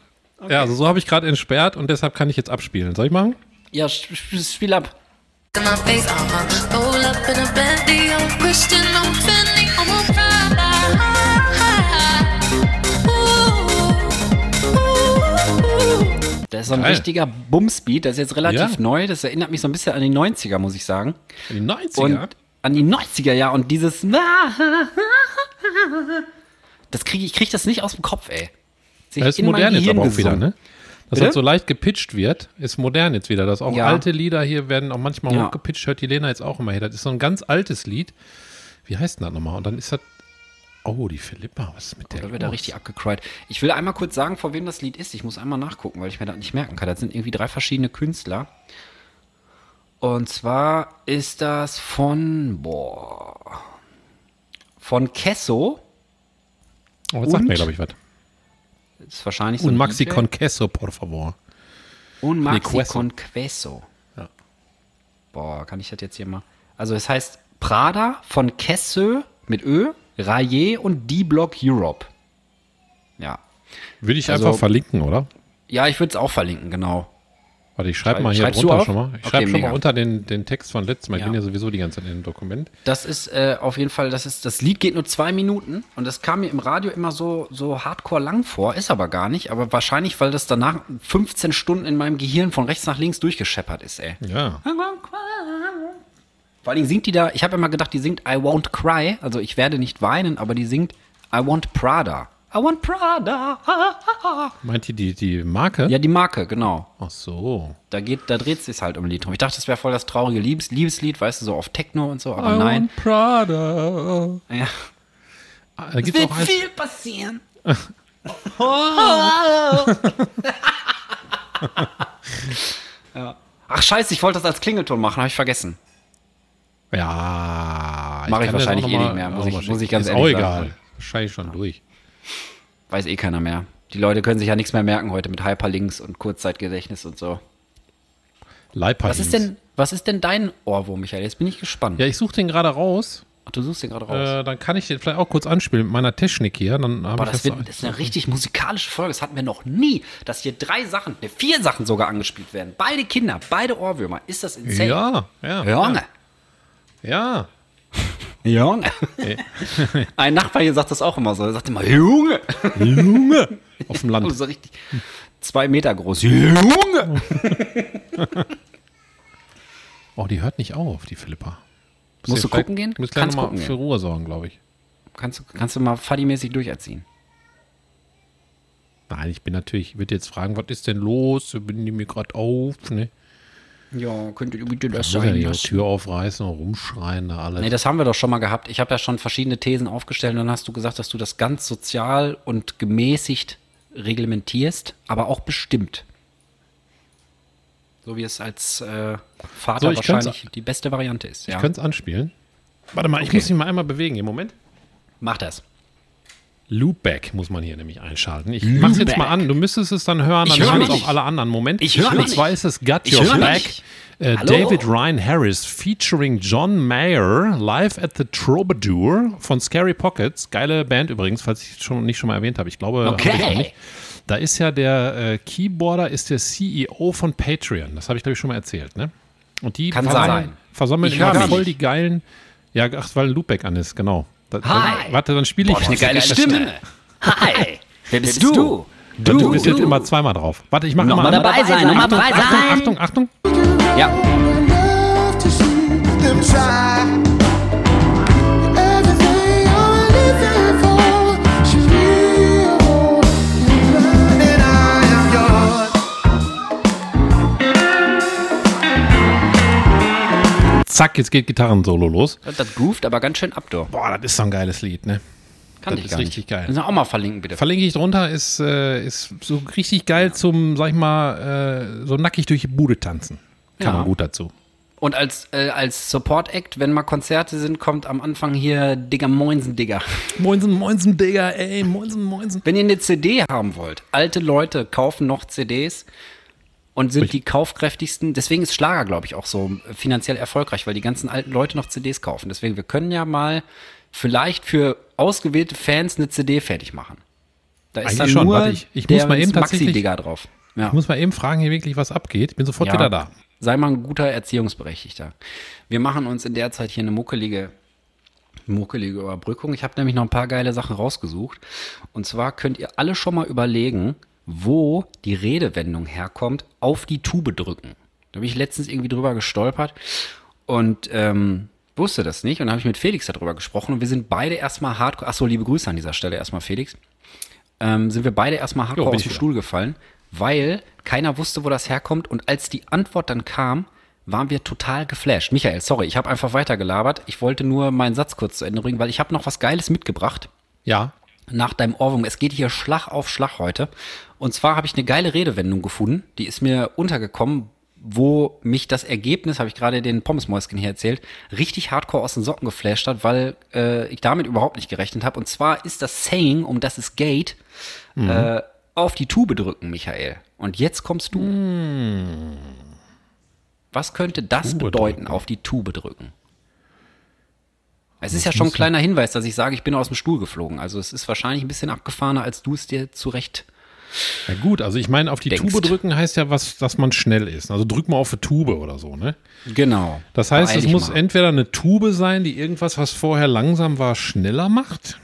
Ja, also so habe ich gerade entsperrt und deshalb kann ich jetzt abspielen. Soll ich machen? Ja, sp sp spiel ab. Das ist so ein Geil. richtiger Bumsbeat, das ist jetzt relativ Ja. neu. Das erinnert mich so ein bisschen an die 90er, muss ich sagen. Die 90er? Und an die 90er, ja. Und dieses. *laughs* Das kriege ich krieg das nicht aus dem Kopf, ey. Sich das ist in mein modern jetzt Gehirn aber auch wieder, ne? Dass Bitte? das so leicht gepitcht wird, ist modern jetzt wieder. Dass auch Ja. alte Lieder hier werden auch manchmal Ja. hochgepitcht, hört die Lena jetzt auch immer hier. Das ist so ein ganz altes Lied. Wie heißt denn das nochmal? Und dann ist das. Oh, die Philippa, was ist mit der? Da wird er los? richtig abgecryt. Ich will einmal kurz sagen, vor wem das Lied ist. Ich muss einmal nachgucken, weil ich mir das nicht merken kann. Das sind irgendwie drei verschiedene Künstler. Und zwar ist das von, boah, von Kesso. Oh, jetzt sagt mir, glaube ich, was. Ist wahrscheinlich so Und Maxi DJ. con queso, por favor. Und Maxi Queso. con Queso. Ja. Boah, kann ich das jetzt hier mal? Also es heißt Prada von Kessö mit Ö, Raye und D-Block Europe. Ja. Würde ich Also- einfach verlinken, oder? Ja, ich würde es auch verlinken, genau. Warte, ich schreibe Schrei- mal hier schreibst drunter schon mal. Ich Okay, schreibe schon mega. mal unter den, den Text von letztem Mal. Ich Ja. bin ja sowieso die ganze Zeit in dem Dokument. Das ist äh, auf jeden Fall, das ist, das Lied geht nur zwei Minuten und das kam mir im Radio immer so, so hardcore lang vor, ist aber gar nicht, aber wahrscheinlich, weil das danach 15 Stunden in meinem Gehirn von rechts nach links durchgescheppert ist, ey. Ja. Vor allen Dingen singt die da, ich habe immer gedacht, die singt I won't cry, also ich werde nicht weinen, aber die singt I want Prada. I want Prada. Meint ihr die, die Marke? Ja, die Marke, genau. Ach so. Da geht, da dreht es sich halt um ein Lied drum. Ich dachte, das wäre voll das traurige Liebes Liebeslied, weißt du, so auf Techno und so, aber I nein. want Prada. Ja. Da gibt's auch eins, passieren. *laughs* *laughs* ja. Ach scheiße, ich wollte das als Klingelton machen, habe ich vergessen. ja. Mach ich wahrscheinlich eh nicht mehr, muss ich- muss ich ganz Ist ehrlich auch sagen. egal. Wahrscheinlich schon durch. Weiß eh keiner mehr. Die Leute können sich ja nichts mehr merken heute mit Hyperlinks und Kurzzeitgedächtnis und so. Leiper Was ist denn, was ist denn dein Ohrwurm, Michael? Jetzt bin ich gespannt. Ja, ich suche den gerade raus. Ach, du suchst den gerade raus. Äh, dann kann ich den vielleicht auch kurz anspielen mit meiner Technik hier. Dann Boah, das, das, wird, das ist eine *laughs* richtig musikalische Folge. Das hatten wir noch nie, dass hier drei Sachen, ne, vier Sachen sogar angespielt werden. Beide Kinder, beide Ohrwürmer. Ist das insane? Ja, ja. Junge. Ja. Junge. *laughs* Ein Nachbar hier sagt das auch immer so. Er sagt immer, Junge. Junge. *laughs* Auf dem Land. So richtig zwei Meter groß. Junge. *laughs* Oh, die hört nicht auf, die Philippa. Musst du gucken gehen? Muss gleich Kannst nochmal für. Ruhe sorgen, glaube ich. Kannst, du- kannst du mal Fadi-mäßig durcherziehen. Nein, ich bin natürlich, ich würde jetzt fragen, was ist denn los? Bin die mir gerade auf? Ne? Ja, könntet ihr bitte das Muss ja die Tür aufreißen und rumschreien da alles. Nee, das haben wir doch schon mal gehabt. Ich habe ja schon verschiedene Thesen aufgestellt und dann hast du gesagt, dass du das ganz sozial und gemäßigt reglementierst, aber auch bestimmt. So wie es als äh, Vater So, ich wahrscheinlich die beste Variante ist. ich Ja. könnte es anspielen. Warte mal, ich Okay. muss mich mal einmal bewegen. Im Moment. Mach das. Loopback muss man hier nämlich einschalten. Ich mach's jetzt mal an. Du müsstest es dann hören, Ich dann hör hören es auch alle anderen. Moment. Ich hör Und nicht. zwar ist es Got Ich Your Back. Äh? David Ryan Harris featuring John Mayer live at the Troubadour von Scary Pockets. Geile Band übrigens, falls ich schon nicht schon mal erwähnt habe. Ich glaube, hab Okay. ich auch nicht. Da ist ja der äh, Keyboarder, ist der CEO von Patreon. Das habe ich, glaube ich, schon mal erzählt. Ne? Und die Kann versammeln, sein. versammeln Ich immer voll die geilen. Ja, ach, weil Loopback an ist, genau. Da, Hi. Dann, warte, dann spiele ich. Boah, ist eine geile Stimme. Hi. Wer bist du? Du, du bist jetzt immer zweimal drauf. Warte, ich mache Noch immer mal dabei sein, noch mal dabei sein. Achtung, Achtung, Achtung. Ja. Zack, jetzt geht Gitarrensolo los. Das groovt aber ganz schön ab, du. Boah, das ist so ein geiles Lied, ne? Kann Das ich ist gar richtig nicht. geil. Müssen wir auch mal verlinken, bitte. Verlinke ich drunter, ist, äh, ist so richtig geil zum, sag ich mal, äh, so nackig durch die Bude tanzen. Kann Ja. man gut dazu. Und als, äh, als Support-Act, wenn mal Konzerte sind, kommt am Anfang hier Digga Moinsen Digga. Moinsen, Moinsen, Digga, ey, Moinsen, Moinsen. Wenn ihr eine CD haben wollt, alte Leute kaufen noch CDs und sind die kaufkräftigsten. Deswegen ist Schlager, glaube ich, auch so finanziell erfolgreich, weil die ganzen alten Leute noch CDs kaufen. Deswegen, wir können ja mal vielleicht für ausgewählte Fans eine CD fertig machen. Da ist Eigentlich dann schon. nur Warte, ich- ich muss mal eben tatsächlich- Maxi-Digger drauf. Ja. Ich muss mal eben fragen, hier wirklich was abgeht. Ich bin sofort Ja. wieder da. Sei mal ein guter Erziehungsberechtigter. Wir machen uns in der Zeit hier eine muckelige, muckelige Überbrückung. Ich habe nämlich noch ein paar geile Sachen rausgesucht. Und zwar könnt ihr alle schon mal überlegen, wo die Redewendung herkommt, auf die Tube drücken. Da bin ich letztens irgendwie drüber gestolpert und ähm, wusste das nicht. Und dann habe ich mit Felix darüber gesprochen und wir sind beide erstmal hardcore. Achso, liebe Grüße an dieser Stelle erstmal, Felix ähm, sind wir beide erstmal hardcore Jo, dem wieder. Stuhl gefallen, weil keiner wusste, wo das herkommt. Und als die Antwort dann kam, waren wir total geflasht. Michael, sorry, ich habe einfach weitergelabert. Ich wollte nur meinen Satz kurz zu Ende bringen, weil ich habe noch was Geiles mitgebracht Ja. Nach deinem Ohrwurm. Es geht hier Schlag auf Schlag heute. Und zwar habe ich eine geile Redewendung gefunden, die ist mir untergekommen, wo mich das Ergebnis, habe ich gerade den Pommesmäuschen hier erzählt, richtig hardcore aus den Socken geflasht hat, weil äh, ich damit überhaupt nicht gerechnet habe. Und zwar ist das Saying, um das es geht, äh, auf die Tube drücken, Michael. Und jetzt kommst du. Was könnte das Tube bedeuten, drücken. auf die Tube drücken? Es ist ja schon ein kleiner Hinweis, dass ich sage, ich bin aus dem Stuhl geflogen. Also es ist wahrscheinlich ein bisschen abgefahrener, als du es dir zurecht. Ja gut, also ich meine, auf die Denkst. Tube drücken heißt ja was, dass man schnell ist. Also drück mal auf eine Tube oder so, ne? Genau. Das heißt, es muss mal. entweder eine Tube sein, die irgendwas, was vorher langsam war, schneller macht.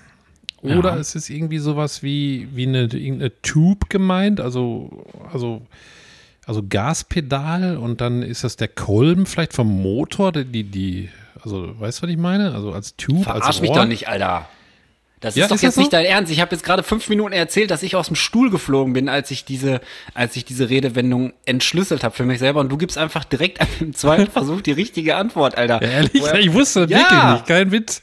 Oder Ja. es ist irgendwie sowas wie, wie eine, irgendeine Tube gemeint, also, also, also Gaspedal und dann ist das der Kolben vielleicht vom Motor, die, die also weißt du, was ich meine? Also als Tube, Verarsch als mich Rohr. doch nicht, Alter. Das Ja, ist doch ist jetzt so? nicht dein Ernst. Ich habe jetzt gerade fünf Minuten erzählt, dass ich aus dem Stuhl geflogen bin, als ich diese, als ich diese Redewendung entschlüsselt habe für mich selber. Und du gibst einfach direkt *laughs* im zweiten Versuch die richtige Antwort, Alter. Ja, ehrlich, Woher- ich wusste Ja. wirklich nicht. Kein Witz.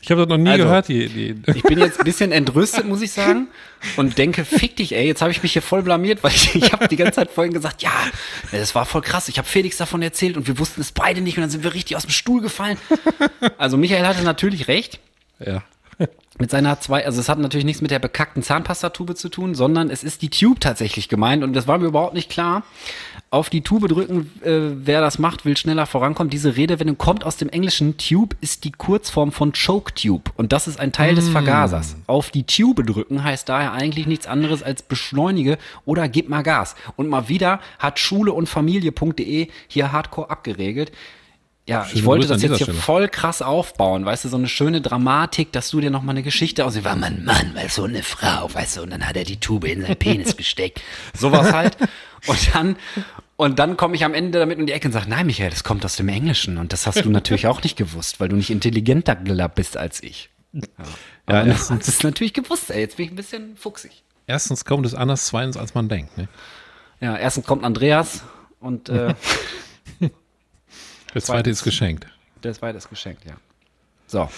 Ich habe das noch nie Also, gehört, die, die. Ich bin jetzt ein bisschen entrüstet, muss ich sagen, und denke, fick dich, ey, jetzt habe ich mich hier voll blamiert, weil ich, ich habe die ganze Zeit vorhin gesagt, ja, das war voll krass, ich habe Felix davon erzählt und wir wussten es beide nicht und dann sind wir richtig aus dem Stuhl gefallen. Also Michael hatte natürlich recht Ja. Mit seiner zwei, also es hat natürlich nichts mit der bekackten Zahnpastatube zu tun, sondern es ist die Tube tatsächlich gemeint und das war mir überhaupt nicht klar. Auf die Tube drücken, äh, wer das macht, will schneller vorankommen. Diese Redewendung kommt aus dem Englischen. Tube ist die Kurzform von Choke Tube und das ist ein Teil des Vergasers. Auf die Tube drücken heißt daher eigentlich nichts anderes als beschleunige oder gib mal Gas. Und mal wieder hat Schule und Familie.de hier hardcore abgeregelt. Ja, ich Schöne wollte das jetzt hier Stelle. voll krass aufbauen, weißt du, so eine schöne Dramatik, dass du dir noch mal eine Geschichte aus, war mein Mann, weil so eine Frau, weißt du, und dann hat er die Tube in seinen Penis *laughs* gesteckt. Sowas halt. Und dann, und dann komme ich am Ende damit um die Ecke und sage, nein, Michael, das kommt aus dem Englischen. Und das hast du natürlich auch nicht gewusst, weil du nicht intelligenter bist als ich. Ja, Ja, aber erstens- hast es natürlich gewusst, ey. Jetzt bin ich ein bisschen fuchsig. Erstens kommt es anders, zweitens, als man denkt. Ne? Ja, erstens kommt Andreas und äh, *laughs* Der zweite ist geschenkt. der zweite ist geschenkt, ja. So.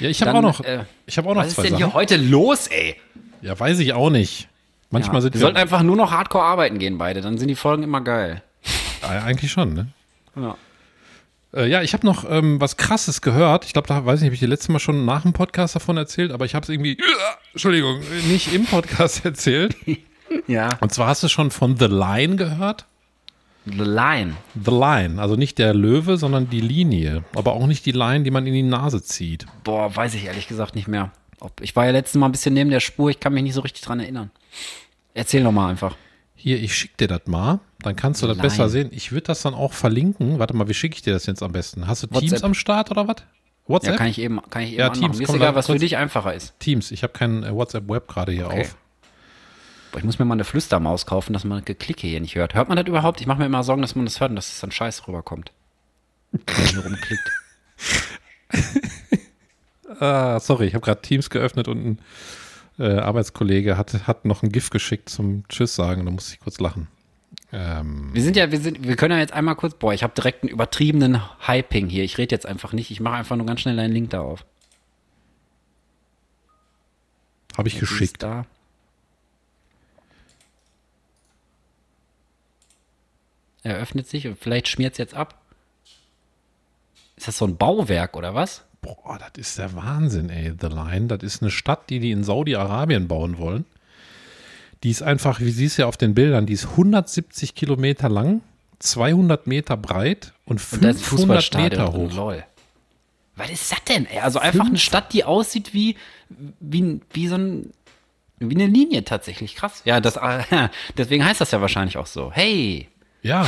Ja, ich habe auch noch, äh, ich habe auch noch Was ist denn Sachen. hier heute los, ey? Ja, weiß ich auch nicht. Manchmal Ja, sind wir wir, sollten einfach nur noch hardcore arbeiten gehen, beide. Dann sind die Folgen immer geil. äh, eigentlich schon. Ne? Ja. Äh, ja, ich habe noch ähm, was Krasses gehört. Ich glaube, da weiß ich nicht, habe ich dir letztes Mal schon nach dem Podcast davon erzählt, aber ich habe es irgendwie, Entschuldigung, nicht im Podcast *laughs* erzählt. Ja. Und zwar hast du schon von The Line gehört? The Line. The Line, also nicht der Löwe, sondern die Linie. Aber auch nicht die Line, die man in die Nase zieht. Boah, weiß ich ehrlich gesagt nicht mehr. Ob, ich war ja letztes Mal ein bisschen neben der Spur, ich kann mich nicht so richtig dran erinnern. Erzähl noch mal einfach. Hier, ich schicke dir das mal, dann kannst du das Line. besser sehen. Ich würde das dann auch verlinken. Warte mal, wie schicke ich dir das jetzt am besten? Hast du Teams WhatsApp. am Start oder was? Ja, WhatsApp? kann ich eben, kann ich eben Ja, anmachen. Teams, Mir ist egal, was für dich einfacher ist. Teams. Ich habe kein äh, WhatsApp Web gerade hier Okay. auf. Boah, ich muss mir mal eine Flüstermaus kaufen, dass man Geklicke hier nicht hört. Hört man das überhaupt? Ich mache mir immer Sorgen, dass man das hört und dass es dann scheiß rüberkommt. Wenn man rumklickt. *laughs* Ah, sorry, ich habe gerade Teams geöffnet und ein äh, Arbeitskollege hat, hat noch ein GIF geschickt zum Tschüss sagen. Da musste ich kurz lachen. Ähm, Wir sind ja, wir sind, wir können ja jetzt einmal kurz, boah, ich habe direkt einen übertriebenen Hyping hier. Ich rede jetzt einfach nicht, ich mache einfach nur ganz schnell einen Link da auf. habe ich Ist geschickt. Da. Er öffnet sich und vielleicht schmiert es jetzt ab. Ist das so ein Bauwerk oder was? Boah, das ist der Wahnsinn, ey. The Line, das ist eine Stadt, die die in Saudi-Arabien bauen wollen. Die ist einfach, wie siehst du ja auf den Bildern, die ist 170 Kilometer lang, 200 Meter breit und Und da ist ein 500 Fußballstadion. Meter hoch. Lol. Was ist das denn? Ey? Also einfach eine Stadt, die aussieht wie, wie, wie so ein, wie eine Linie tatsächlich. Krass. Ja, das, *laughs* deswegen heißt das ja wahrscheinlich auch so. Hey. Ja,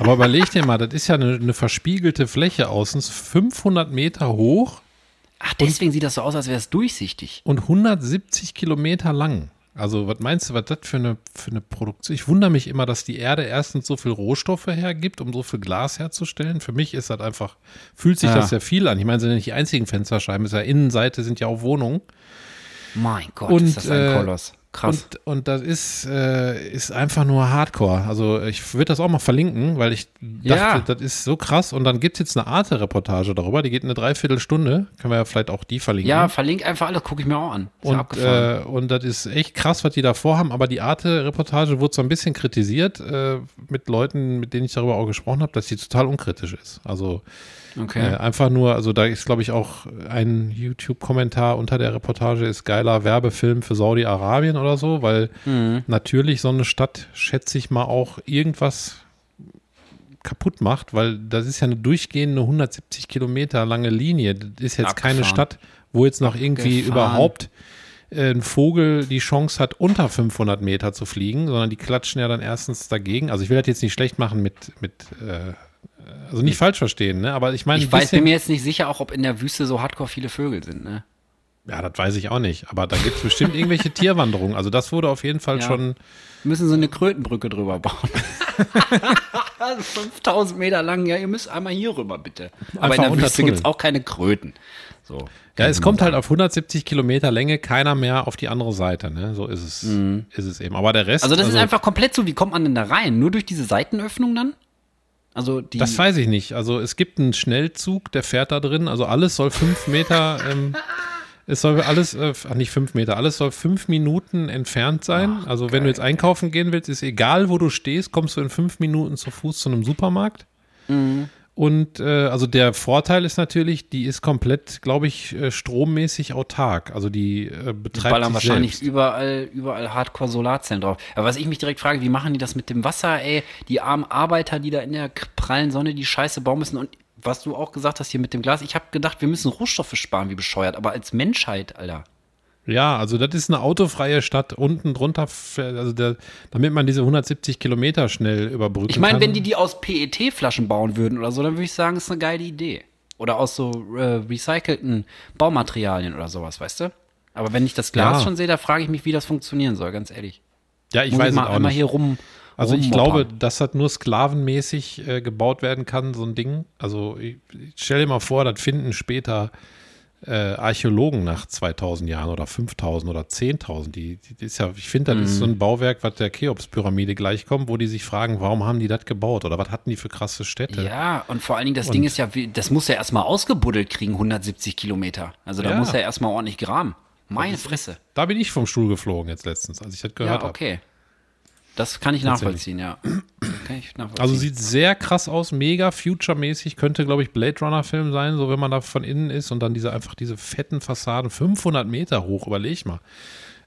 aber überleg dir mal, das ist ja eine, eine verspiegelte Fläche außen, 500 Meter hoch Ach, deswegen sieht das so aus, als wäre es durchsichtig. und 170 Kilometer lang. Also, was meinst du, was das für eine, für eine Produktion? Ich wundere mich immer, dass die Erde erstens so viel Rohstoffe hergibt, um so viel Glas herzustellen. Für mich ist das einfach, fühlt sich Ja. das ja viel an. Ich meine, sind ja nicht die einzigen Fensterscheiben, ist ja Innenseite sind ja auch Wohnungen. Mein Gott, Und, ist das ein äh, Koloss. Krass. Und, und das ist, äh, ist einfach nur Hardcore. Also ich würde das auch mal verlinken, weil ich dachte, Ja. das ist so krass. Und dann gibt es jetzt eine Arte-Reportage darüber, die geht eine Dreiviertelstunde. Können wir ja vielleicht auch die verlinken. ja, verlink einfach alles, gucke ich mir auch an. Ist ja Und, abgefahren. äh, und das ist echt krass, was die da vorhaben. Aber die Arte-Reportage wurde so ein bisschen kritisiert äh, mit Leuten, mit denen ich darüber auch gesprochen habe, dass sie total unkritisch ist. Also okay. äh, einfach nur, also da ist, glaube ich, auch ein YouTube-Kommentar unter der Reportage ist geiler Werbefilm für Saudi-Arabien oder so, weil Mhm. natürlich so eine Stadt, schätze ich mal, auch irgendwas kaputt macht, weil das ist ja eine durchgehende 170 Kilometer lange Linie. Das ist jetzt keine Abgefahren. Stadt, wo jetzt noch irgendwie Abgefahren. überhaupt äh, ein Vogel die Chance hat, unter 500 Meter zu fliegen, sondern die klatschen ja dann erstens dagegen. Also ich will das jetzt nicht schlecht machen mit, mit äh, also nicht falsch verstehen, ne? aber ich meine, ich weiß, bin mir jetzt nicht sicher, auch ob in der Wüste so hardcore viele Vögel sind, ne? Ja, das weiß ich auch nicht. Aber da gibt es bestimmt irgendwelche Tierwanderungen. Also das wurde auf jeden Fall Ja. schon. Wir müssen so eine Krötenbrücke drüber bauen. *laughs* Also 5000 Meter lang, ja, ihr müsst einmal hier rüber, bitte. Aber Einfach in der Wüste gibt es auch keine Kröten. So. Ja, es kommt halt auf 170 Kilometer Länge keiner mehr auf die andere Seite, ne? So ist es, ist es eben. Aber der Rest. Mhm. Also das ist einfach komplett so, wie kommt man denn da rein? Nur durch diese Seitenöffnung dann? Also die. Das weiß ich nicht. Also es gibt einen Schnellzug, der fährt da drin. Also alles soll fünf Meter, ähm, *laughs* es soll alles, äh, ach, nicht fünf Meter, alles soll fünf Minuten entfernt sein. also wenn du jetzt einkaufen gehen willst, ist egal, wo du stehst, kommst du in fünf Minuten zu Fuß zu einem Supermarkt. Mhm. Und äh, also der Vorteil ist natürlich, die ist komplett, glaube ich, äh, strommäßig autark. Also die äh, die betreibt ballern sich wahrscheinlich selbst. überall, überall Hardcore-Solarzellen drauf. Aber was ich mich direkt frage, wie machen die das mit dem Wasser, ey? Die armen Arbeiter, die da in der prallen Sonne die Scheiße bauen müssen. Und was du auch gesagt hast hier mit dem Glas, ich habe gedacht, wir müssen Rohstoffe sparen, wie bescheuert. Aber als Menschheit, Alter. Ja, also das ist eine autofreie Stadt. Unten drunter, also der, damit man diese 170 Kilometer schnell überbrücken Ich meine, kann. wenn die die aus PET-Flaschen bauen würden oder so, dann würde ich sagen, ist eine geile Idee. Oder aus so äh, recycelten Baumaterialien oder sowas, weißt du? Aber wenn ich das Glas Ja. schon sehe, da frage ich mich, wie das funktionieren soll, ganz ehrlich. ja, ich Muss weiß es mal auch nicht. hier rum. Also ich glaube, dass das nur sklavenmäßig äh, gebaut werden kann, so ein Ding. Also ich, ich stell dir mal vor, das finden später äh, Archäologen nach 2000 Jahren oder 5000 oder 10.000. Die, die ist ja, ich finde, das ist so Mhm. ein Bauwerk, was der Cheops-Pyramide gleichkommt, wo die sich fragen, warum haben die das gebaut oder was hatten die für krasse Städte? Ja, und vor allen Dingen, das Und- Ding ist ja, das muss ja erstmal ausgebuddelt kriegen, 170 Kilometer. Also da Ja. muss er erstmal ordentlich graben. Meine Fresse. Da bin ich vom Stuhl geflogen jetzt letztens, als ich das gehört Ja, habe. okay. Das kann ich nachvollziehen, ja. Ich nachvollziehen. Also sieht sehr krass aus, mega future-mäßig, könnte, glaube ich, Blade Runner-Film sein, so wenn man da von innen ist und dann diese einfach diese fetten Fassaden, 500 Meter hoch, überleg mal.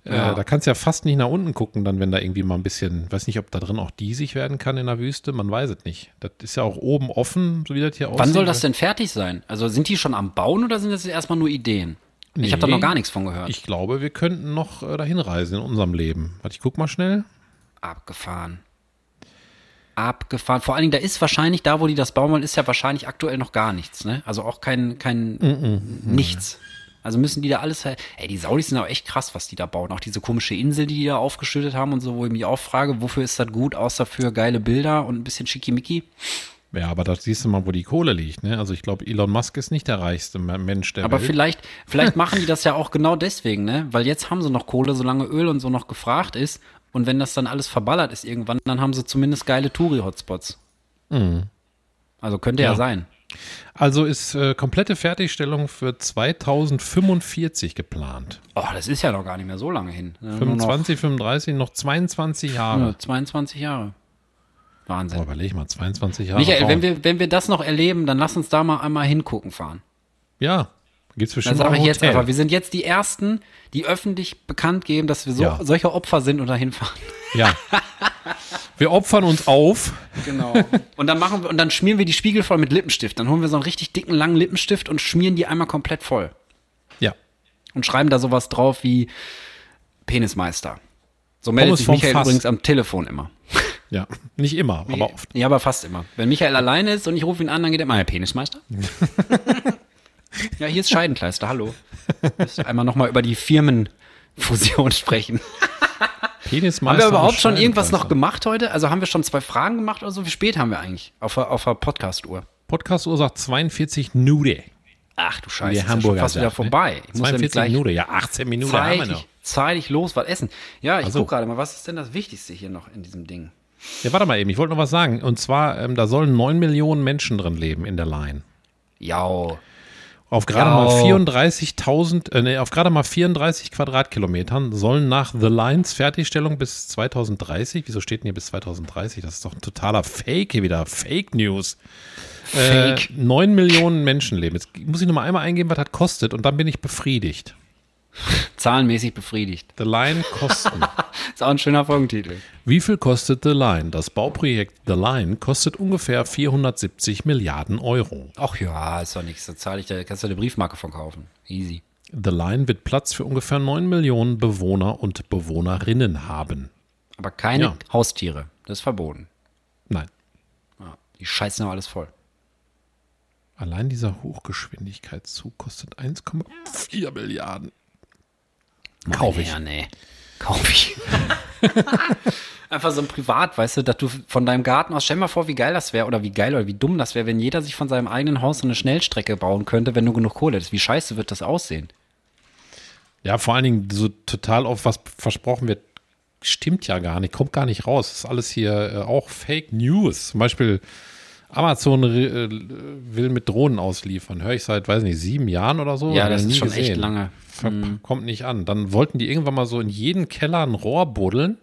Ja. Äh, da kannst du ja fast nicht nach unten gucken, dann, wenn da irgendwie mal ein bisschen, weiß nicht, ob da drin auch diesig werden kann in der Wüste, man weiß es nicht. Das ist ja auch oben offen, so wie das hier aussieht. Wann soll das denn fertig sein? Also sind die schon am Bauen oder sind das jetzt erstmal nur Ideen? Ich habe da Nee. noch gar nichts von gehört. Ich glaube, wir könnten noch äh, dahin reisen in unserem Leben. Warte, ich guck mal schnell. Abgefahren. Abgefahren. Vor allen Dingen, da ist wahrscheinlich, da wo die das bauen wollen, ist ja wahrscheinlich aktuell noch gar nichts, ne? Also auch kein, kein nichts. Also müssen die da alles halt. Ey, die Saudis sind auch echt krass, was die da bauen. Auch diese komische Insel, die die da aufgeschüttet haben und so, wo ich mich auch frage, wofür ist das gut, außer für geile Bilder und ein bisschen schickimicki? Ja, aber da siehst du mal, wo die Kohle liegt. Ne? Also ich glaube, Elon Musk ist nicht der reichste Mensch der Aber Welt. vielleicht, vielleicht *laughs* machen die das ja auch genau deswegen, ne? Weil jetzt haben sie noch Kohle, solange Öl und so noch gefragt ist. Und wenn das dann alles verballert ist irgendwann, dann haben sie zumindest geile Touri-Hotspots. Also könnte ja, Ja. sein. Also ist äh, komplette Fertigstellung für 2045 geplant. Oh, das ist ja noch gar nicht mehr so lange hin. Ja, nur noch, 25, 35, noch 22 Jahre. ja, 22 Jahre. Wahnsinn. Boah, überleg mal, 22 Jahre. Michael, bauen. wenn wir, wenn wir das noch erleben, dann lass uns da mal einmal hingucken fahren. ja, gibt's Dann bestimmt sage auch ich jetzt einfach, wir sind jetzt die Ersten, die öffentlich bekannt geben, dass wir so, Ja. solche Opfer sind und da hinfahren. Ja. *laughs* Wir opfern uns auf. Genau. Und dann machen wir, und dann schmieren wir die Spiegel voll mit Lippenstift. Dann holen wir so einen richtig dicken, langen Lippenstift und schmieren die einmal komplett voll. Ja. Und schreiben da sowas drauf wie Penismeister. So meldet Pommes sich Michael Fass. übrigens am Telefon immer. *laughs* Ja. Nicht immer, aber oft. Ja, aber fast immer. Wenn Michael alleine ist und ich rufe ihn an, dann geht er immer, Herr Penismeister. *laughs* ja, hier ist Scheidenkleister, hallo. Müsst einmal nochmal über die Firmenfusion *laughs* sprechen. Penismeister Haben wir überhaupt schon irgendwas noch gemacht heute? Also haben wir schon zwei Fragen gemacht oder so? Wie spät haben wir eigentlich auf der, auf der Podcast-Uhr? Podcast Uhr 42 Nude. Ach du Scheiße, Wie ist Hamburger fast wieder sagt, ne? vorbei. Ich muss nämlich 42 gleich Minuten, ja, 18 Minuten haben wir noch. zeitig, zeitig los was essen. Ja, ich Ach so. guck gerade mal, was ist denn das Wichtigste hier noch in diesem Ding? Ja, warte mal eben, ich wollte noch was sagen. Und zwar, ähm, da sollen 9 Millionen Menschen drin leben in der Line. Ja, Auf gerade mal 34.000, äh, nee, auf gerade mal 34 Quadratkilometern sollen nach The Lines Fertigstellung bis 2030, wieso steht denn hier bis 2030? Das ist doch ein totaler Fake hier wieder, Fake News. Fake. Äh, 9 Millionen Menschen leben. Jetzt muss ich noch mal einmal eingeben, was das kostet und dann bin ich befriedigt. *laughs* zahlenmäßig befriedigt. The Line Kosten. *laughs* Ist auch ein schöner Folgentitel. Wie viel kostet The Line? Das Bauprojekt The Line kostet ungefähr 470 Milliarden Euro. Ach ja, ist doch nichts. Da zahle ich, da kannst du eine Briefmarke von kaufen. Easy. The Line wird Platz für ungefähr 9 Millionen Bewohner und Bewohnerinnen haben. Aber keine Ja. Haustiere. Das ist verboten. Nein. Ja, die scheißen aber alles voll. Allein dieser Hochgeschwindigkeitszug kostet 1,4 Milliarden. Kauf ich. Ja, nee. Kaufe ich. *laughs* Einfach so ein Privat, weißt du, dass du von deinem Garten aus, stell mal vor, wie geil das wäre oder wie geil oder wie dumm das wäre, wenn jeder sich von seinem eigenen Haus so eine Schnellstrecke bauen könnte, wenn du genug Kohle hättest. Wie scheiße wird das aussehen? Ja, vor allen Dingen so total oft, was versprochen wird, stimmt ja gar nicht, kommt gar nicht raus. Das ist alles hier äh, auch Fake News. Zum Beispiel Amazon äh, will mit Drohnen ausliefern. Höre ich seit, weiß nicht, sieben Jahren oder so. Ja, das ist schon echt lange. Ver Kommt nicht an. Dann wollten die irgendwann mal so in jeden Keller ein Rohr buddeln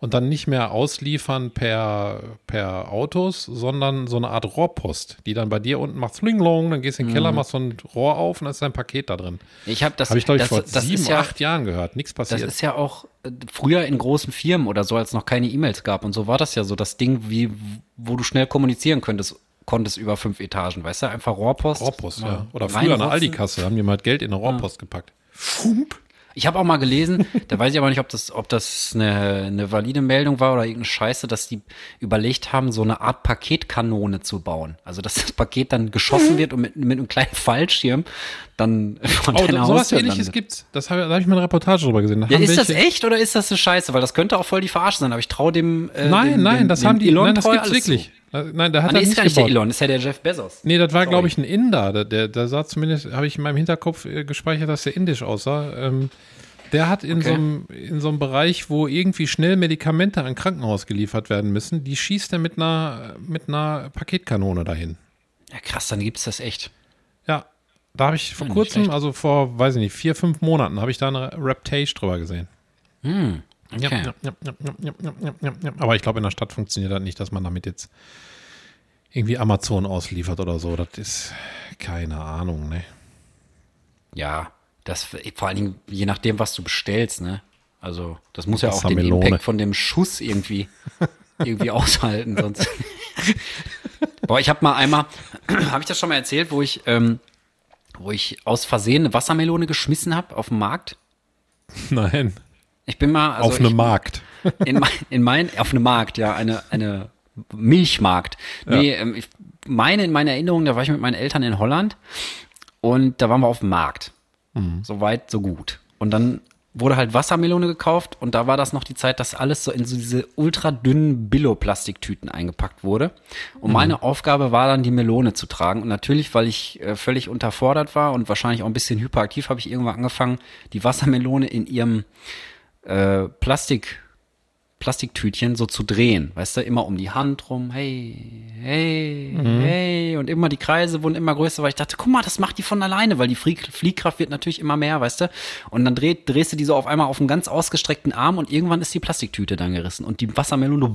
und dann nicht mehr ausliefern per, per Autos, sondern so eine Art Rohrpost, die dann bei dir unten macht Slinglong, dann gehst du in den Keller, machst so ein Rohr auf und dann ist dein Paket da drin. Ich habe das, Habe ich, glaube ich, das, vor das sieben, ja, acht Jahren gehört. Nichts Das passiert. ist ja auch äh, früher in großen Firmen oder so, als noch keine E-Mails gab und so war das ja so das Ding, wie wo du schnell kommunizieren könntest, konntest über fünf Etagen, weißt du, einfach Rohrpost. Rohrpost, ja. Oder früher eine Aldi-Kasse, haben die mal Geld in eine Rohrpost gepackt. Ich habe auch mal gelesen, da weiß ich aber nicht, ob das, ob das eine, eine valide Meldung war oder irgendeine Scheiße, dass die überlegt haben, so eine Art Paketkanone zu bauen. Also, dass das Paket dann geschossen wird und mit, mit einem kleinen Fallschirm dann von Oh, deiner sowas Haustür ähnliches landet. gibt's. Das habe da hab ich mal eine Reportage drüber gesehen. Da Ja, ist das echt oder ist das eine Scheiße? Weil das könnte auch voll die Verarsche sein, aber ich traue dem. Äh, Nein, dem, nein, dem, das dem haben die. Elon nein, das gibt's wirklich. Zu. Nein, der hat Ah, nee, das ist nicht gar nicht der gebaut. Elon, ist ja der Jeff Bezos. Nee, das war, glaube ich, ein Inder. Der, der, der sah zumindest, habe ich in meinem Hinterkopf äh, gespeichert, dass der indisch aussah. Ähm, der hat in, Okay. so einem, in so einem Bereich, wo irgendwie schnell Medikamente an Krankenhaus geliefert werden müssen, die schießt er mit einer, mit einer Paketkanone dahin. Ja, krass, dann gibt's das echt. Ja, da habe ich vor Ja, kurzem, also vor, weiß ich nicht, vier, fünf Monaten, habe ich da eine Raptage drüber gesehen. Hm, aber ich glaube, in der Stadt funktioniert das nicht, dass man damit jetzt irgendwie Amazon ausliefert oder so. Das ist keine Ahnung, ne? Ja, das vor allen Dingen, je nachdem, was du bestellst, ne? Also, das muss ja auch den Melone. Impact von dem Schuss irgendwie, *laughs* irgendwie aushalten, sonst. Boah, ich habe mal einmal, *clears throat* habe ich das schon mal erzählt, wo ich, ähm, wo ich aus Versehen eine Wassermelone geschmissen habe auf dem Markt? Nein. Ich bin mal also auf einem Markt. in, mein, in mein, auf einem Markt, ja, eine, eine Milchmarkt. Nee, ähm, ich meine, in meiner Erinnerung, da war ich mit meinen Eltern in Holland und da waren wir auf dem Markt. So weit, so gut. Und dann wurde halt Wassermelone gekauft und da war das noch die Zeit, dass alles so in so diese ultra dünnen Billo-Plastiktüten eingepackt wurde. Und meine Aufgabe war dann, die Melone zu tragen. Und natürlich, weil ich äh, völlig unterfordert war und wahrscheinlich auch ein bisschen hyperaktiv, habe ich irgendwann angefangen, die Wassermelone in ihrem äh, Plastik, Plastiktütchen so zu drehen. Weißt du, immer um die Hand rum, hey, hey, hey. Und immer die Kreise wurden immer größer, weil ich dachte, guck mal, das macht die von alleine, weil die Flieg Fliehkraft wird natürlich immer mehr, weißt du. Und dann dreht, drehst du die so auf einmal auf einen ganz ausgestreckten Arm und irgendwann ist die Plastiktüte dann gerissen und die Wassermelone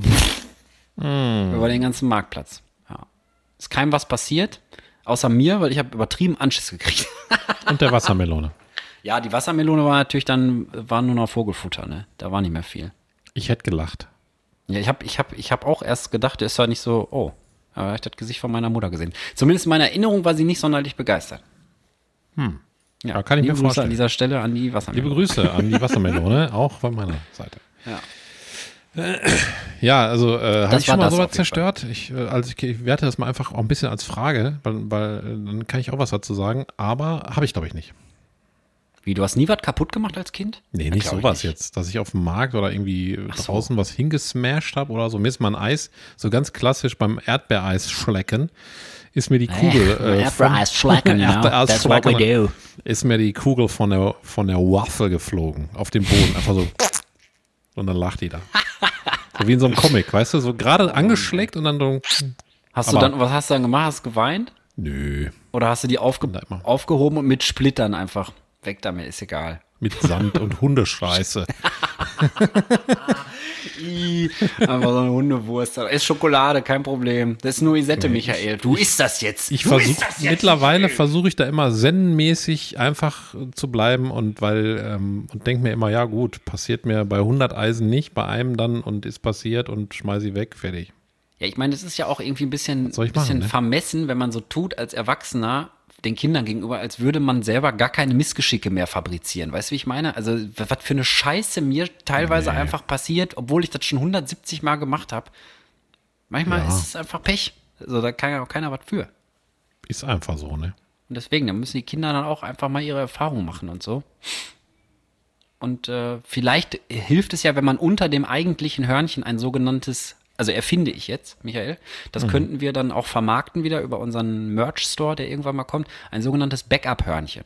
über den ganzen Marktplatz. Ja. Ist keinem was passiert, außer mir, weil ich habe übertrieben Anschiss gekriegt. Und der Wassermelone. Ja, die Wassermelone war natürlich dann, war nur noch Vogelfutter, ne? Da war nicht mehr viel. Ich hätte gelacht. Ja, ich habe ich hab, ich hab auch erst gedacht, der ist zwar nicht so, oh, aber ich hab das Gesicht von meiner Mutter gesehen. Zumindest in meiner Erinnerung war sie nicht sonderlich begeistert. Hm. Ja, Ja, kann ich liebe mir Grüße vorstellen. an dieser Stelle an die Liebe Wassermelone. Grüße an die Wassermelone, *laughs* auch von meiner Seite. Ja. *clears throat* Ja, also äh, habe ich schon war mal sowas zerstört. Ich, äh, also ich, ich werte das mal einfach auch ein bisschen als Frage, weil, weil äh, dann kann ich auch was dazu sagen. Aber habe ich glaube ich nicht. Wie, du hast nie was kaputt gemacht als Kind? Nee, nicht sowas nicht. jetzt, dass ich auf dem Markt oder irgendwie so. draußen was hingesmashed habe oder so. Mir ist mal ein Eis, so ganz klassisch beim Erdbeereis schlecken, ist mir die Kugel äh, Erdbeereis schlecken, *laughs* you know? That's what we do. ist mir die Kugel von der, von der Waffel geflogen, auf den Boden, einfach so. Und dann lacht die da. So wie in so einem Comic, weißt du, so gerade angeschleckt und dann so, Hast du dann, was hast du dann gemacht? Hast du geweint? nö, Oder hast du die aufge aufgehoben und mit Splittern einfach weg damit, ist egal. mit Sand und Hundescheiße. *laughs* Einfach so eine Hundewurst. Ist Schokolade, kein Problem. Das ist nur Isette, Michael. Du isst das jetzt. Ich versuche mittlerweile versuche ich da immer zen-mäßig einfach äh, zu bleiben und weil ähm, und denke mir immer, ja gut, passiert mir bei 100 Eisen nicht, bei einem dann und ist passiert und schmeiße ich weg, fertig. Ja, ich meine, das ist ja auch irgendwie ein bisschen, bisschen machen, ne? vermessen, wenn man so tut als Erwachsener den Kindern gegenüber, als würde man selber gar keine Missgeschicke mehr fabrizieren. Weißt du, wie ich meine? Also, was für eine Scheiße mir teilweise Nee. einfach passiert, obwohl ich das schon 170 Mal gemacht habe. Manchmal Ja. ist es einfach Pech. Also, da kann ja auch keiner was für. Ist einfach so, ne? Und deswegen, da müssen die Kinder dann auch einfach mal ihre Erfahrungen machen und so. Und äh, vielleicht hilft es ja, wenn man unter dem eigentlichen Hörnchen ein sogenanntes, also erfinde ich jetzt, Michael, das könnten wir dann auch vermarkten wieder über unseren Merch-Store, der irgendwann mal kommt, ein sogenanntes Backup-Hörnchen.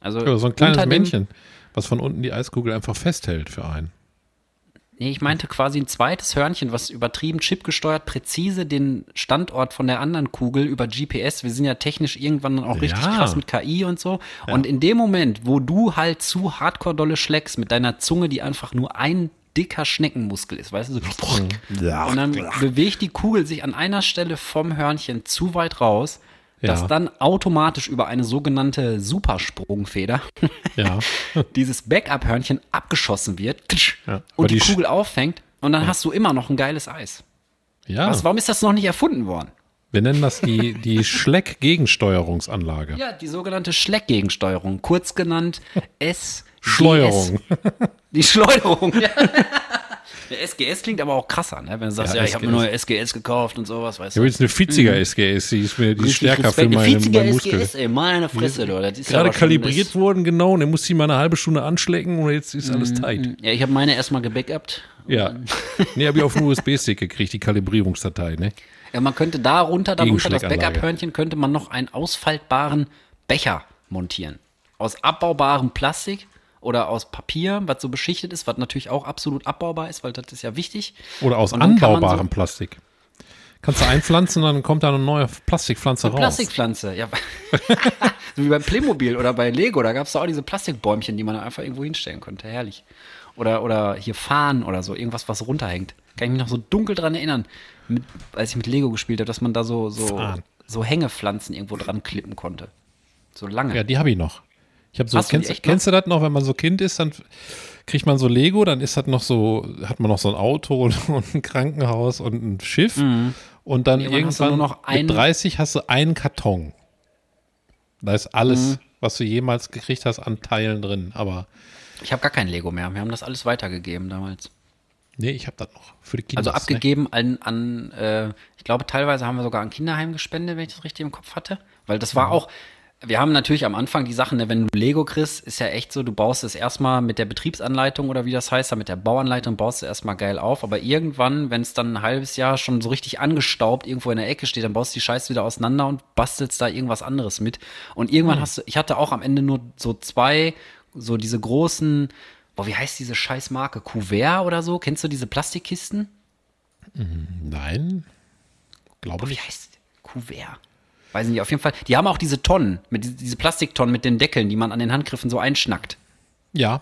Also Ja, so ein kleines Männchen, was von unten die Eiskugel einfach festhält für einen. Nee, ich meinte quasi ein zweites Hörnchen, was übertrieben chipgesteuert präzise den Standort von der anderen Kugel über GPS. Wir sind ja technisch irgendwann dann auch richtig Ja. krass mit KI und so. Und in dem Moment, wo du halt zu hardcore dolle schlägst mit deiner Zunge, die einfach nur ein dicker Schneckenmuskel ist, weißt du, so Ja. und dann bewegt die Kugel sich an einer Stelle vom Hörnchen zu weit raus, dass Ja. dann automatisch über eine sogenannte Supersprungfeder *laughs* Ja. *laughs* dieses Backup-Hörnchen abgeschossen wird Ja, und die, die Kugel auffängt und dann hast du immer noch ein geiles Eis. Ja. Was, warum ist das noch nicht erfunden worden? Wir nennen das die, die Schleck-Gegensteuerungsanlage. Ja, die sogenannte Schleckgegensteuerung, kurz genannt *laughs* S. Schleuerung. Die Schleuderung, ja. *laughs* Der SGS klingt aber auch krasser, ne? wenn du sagst, Ja, ja, ich habe mir SGS. neue SGS gekauft und sowas, weißt Ich habe du. jetzt eine 40er SGS, die ist mir die ist stärker für Respekt. Eine meine, 40er meine Muskeln. SGS, ey, meine Fresse, du. Das ist Gerade kalibriert das- worden, genau, und dann muss sie mal eine halbe Stunde anschlecken und jetzt ist alles tight. Ja, ich habe meine erstmal gebackupt. Ja. Nee, habe ich auf einen USB-Stick gekriegt, die Kalibrierungsdatei, ne? Ja, man könnte darunter, dann unter das. Backup-Hörnchen, könnte man noch einen ausfaltbaren Becher montieren. Aus abbaubarem Plastik oder aus Papier, was so beschichtet ist, was natürlich auch absolut abbaubar ist, weil das ist ja wichtig. Oder aus anbaubarem Plastik. Kannst du einpflanzen, dann kommt da eine neue Plastikpflanze raus. Plastikpflanze, ja. *laughs* so wie bei Playmobil oder bei Lego, da gab es auch diese Plastikbäumchen, die man einfach irgendwo hinstellen konnte. Herrlich. Oder, oder hier Fahnen oder so, irgendwas, was runterhängt. Kann ich mich noch so dunkel dran erinnern, mit, als ich mit Lego gespielt habe, dass man da so, so, Fahnen. so Hängepflanzen irgendwo dran klippen konnte. So lange. Ja, die habe ich noch. Ich habe so, Hast du kennst, noch? kennst du das noch, wenn man so Kind ist, dann kriegt man so Lego, dann ist das noch so, hat man noch so ein Auto und, *laughs* und ein Krankenhaus und ein Schiff. Und dann Mhm. Irgendwann du nur noch einen- mit 30 hast du einen Karton. Da ist alles, Mhm. was du jemals gekriegt hast, an Teilen drin. Aber Ich habe gar kein Lego mehr. Wir haben das alles weitergegeben damals. nee, ich habe das noch für die Kinder. Also abgegeben an, an äh, ich glaube, teilweise haben wir sogar an Kinderheim gespendet, wenn ich das richtig im Kopf hatte. Weil das war auch, wir haben natürlich am Anfang die Sachen, ne, wenn du Lego kriegst, ist ja echt so, du baust es erstmal mit der Betriebsanleitung oder wie das heißt, mit der Bauanleitung baust du erstmal geil auf. Aber irgendwann, wenn es dann ein halbes Jahr schon so richtig angestaubt irgendwo in der Ecke steht, dann baust du die Scheiße wieder auseinander und bastelst da irgendwas anderes mit. Und irgendwann hast du, ich hatte auch am Ende nur so zwei, so diese großen, boah, wie heißt diese Scheißmarke? Kuvert oder so? Kennst du diese Plastikkisten? Nein, glaube Aber wie ich. heißt Kuvert? Weiß nicht, auf jeden Fall. Die haben auch diese Tonnen, mit diese, Plastiktonnen mit den Deckeln, die man an den Handgriffen so einschnackt. Ja,